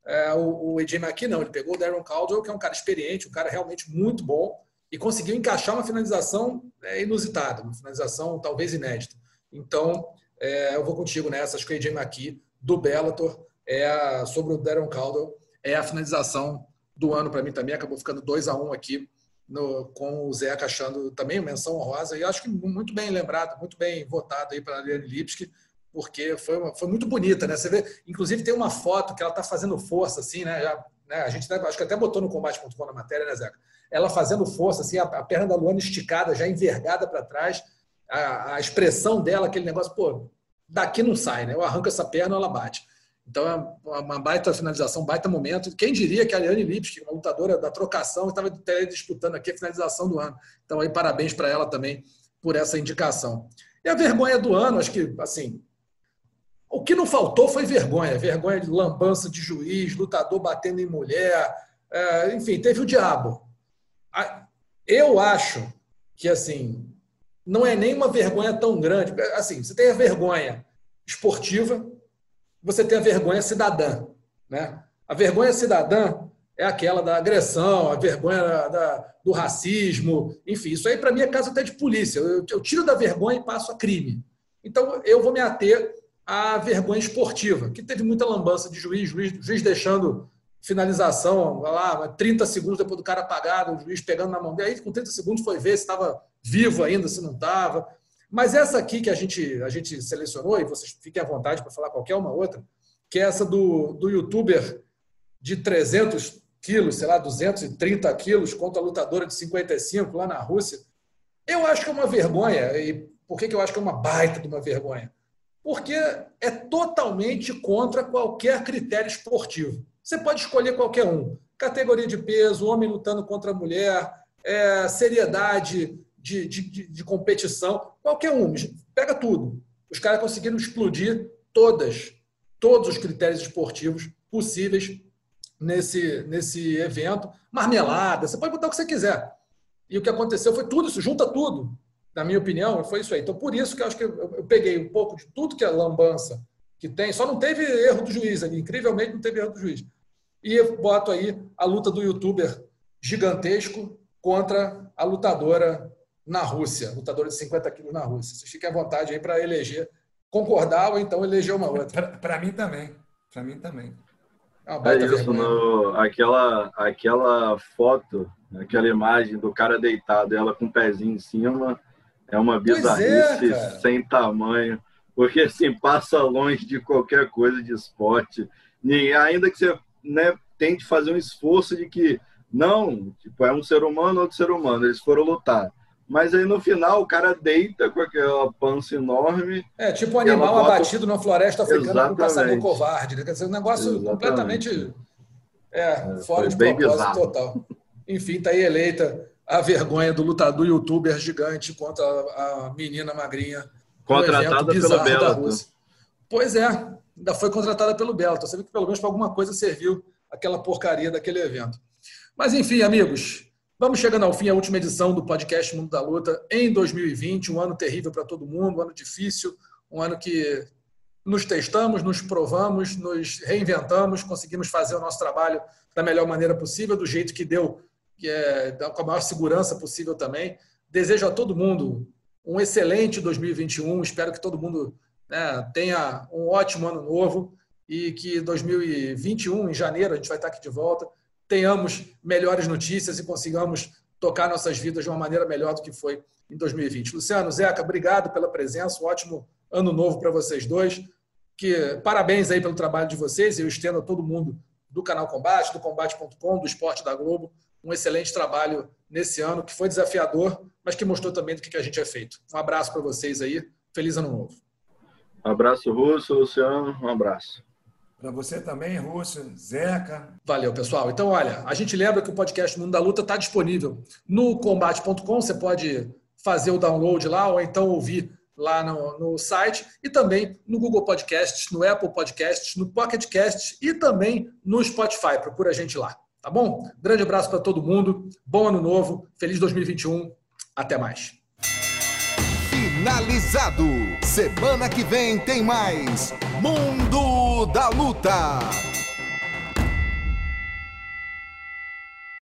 É, o, o AJ McKee não, ele pegou o Darren Caldwell, que é um cara experiente, um cara realmente muito bom, e conseguiu encaixar uma finalização é, inusitada, uma finalização talvez inédita. Então, é, eu vou contigo nessa, acho que o AJ McKee, do Bellator, é a, sobre o Darren Caldwell, é a finalização do ano para mim também, acabou ficando 2 a 1 um aqui, no, com o Zeca achando também menção honrosa, e acho que muito bem lembrado, muito bem votado aí para a Ariane Lipski, porque foi, uma, foi muito bonita, né? Você vê, inclusive tem uma foto que ela está fazendo força, assim, né? Já, né? A gente acho que até botou no combate.com na matéria, né, Zeca? Ela fazendo força, assim, a, a perna da Luana esticada, já envergada para trás, a, a, expressão dela, aquele negócio, pô, daqui não sai, né? Eu arranco essa perna, ela bate. Então é uma baita finalização, um baita momento. Quem diria que a Ariane Lipski, uma lutadora da trocação, estava disputando aqui a finalização do ano. Então aí parabéns para ela também por essa indicação. E a vergonha do ano, acho que assim, o que não faltou foi vergonha, vergonha de lambança de juiz, lutador batendo em mulher, é, enfim, teve o diabo. Eu acho que assim não é nem uma vergonha tão grande. Assim, você tem a vergonha esportiva, você tem a vergonha cidadã, né? A vergonha cidadã é aquela da agressão, a vergonha da, da, do racismo, enfim, isso aí para mim é caso até de polícia. Eu, eu tiro da vergonha e passo a crime. Então eu vou me ater a vergonha esportiva, que teve muita lambança de juiz, juiz, juiz deixando finalização, lá, 30 segundos depois do cara apagado, o juiz pegando na mão dele, aí com 30 segundos foi ver se estava vivo ainda, se não estava. Mas essa aqui que a gente, a gente selecionou, e vocês fiquem à vontade para falar qualquer uma outra, que é essa do, do youtuber de 300 quilos, sei lá, 230 quilos, contra a lutadora de 55 lá na Rússia. Eu acho que é uma vergonha. E por que, que eu acho que é uma baita de uma vergonha? Porque é totalmente contra qualquer critério esportivo. Você pode escolher qualquer um. Categoria de peso, homem lutando contra a mulher, é, seriedade de, de, de, competição, qualquer um. Pega tudo. Os caras conseguiram explodir todas, todos os critérios esportivos possíveis nesse, nesse evento. Marmelada, você pode botar o que você quiser. E o que aconteceu foi tudo isso, junta tudo na minha opinião, foi isso aí. Então, por isso que eu acho que eu peguei um pouco de tudo que é lambança que tem, só não teve erro do juiz ali, incrivelmente não teve erro do juiz. E boto aí a luta do youtuber gigantesco contra a lutadora na Rússia, lutadora de 50 quilos na Rússia. Vocês fiquem à vontade aí para eleger concordar ou então eleger uma outra. Para mim também. Para mim também. É, é isso, no, aquela, aquela foto, aquela imagem do cara deitado, ela com o pezinho em cima, é uma é, bizarrice é, sem tamanho, porque assim, passa longe de qualquer coisa de esporte. E ainda que você né, tente fazer um esforço de que não, tipo, é um ser humano, outro ser humano, eles foram lutar. Mas aí no final o cara deita com aquela pança enorme. É, tipo um animal bota... abatido na floresta africana Exatamente. por um caçador covarde. Né? Quer dizer, um negócio Exatamente. completamente é, é, fora de propósito bizarro. total. Enfim, tá aí eleita a vergonha do lutador youtuber gigante contra a, menina magrinha. Contratada pelo Belo. Pois é, ainda foi contratada pelo Belo. Você vê que pelo menos para alguma coisa serviu aquela porcaria daquele evento. Mas enfim, amigos, Vamos chegando ao fim, a última edição do podcast Mundo da Luta em 2020, um ano terrível para todo mundo, um ano difícil, um ano que nos testamos, nos provamos, nos reinventamos, conseguimos fazer o nosso trabalho da melhor maneira possível, do jeito que deu, que é, com a maior segurança possível também. Desejo a todo mundo um excelente 2021, espero que todo mundo né, tenha um ótimo ano novo e que 2021, em janeiro, a gente vai estar aqui de volta tenhamos melhores notícias e consigamos tocar nossas vidas de uma maneira melhor do que foi em 2020. Luciano, Zeca, obrigado pela presença, um ótimo ano novo para vocês dois. Que parabéns aí pelo trabalho de vocês. Eu estendo a todo mundo do canal Combate, do combate.com, do Esporte da Globo, um excelente trabalho nesse ano que foi desafiador, mas que mostrou também do que a gente é feito. Um abraço para vocês aí. Feliz ano novo. Um abraço, Russo, Luciano. Um abraço. Para você também, Rússio, Zeca. Valeu, pessoal. Então, olha, a gente lembra que o podcast Mundo da Luta está disponível no combate.com. Você pode fazer o download lá ou então ouvir lá no, no, site e também no Google Podcasts, no Apple Podcasts, no Pocket Casts e também no Spotify. Procura a gente lá, tá bom? Grande abraço para todo mundo. Bom ano novo. Feliz 2021. Até mais. Finalizado. Semana que vem tem mais Mundo da Luta.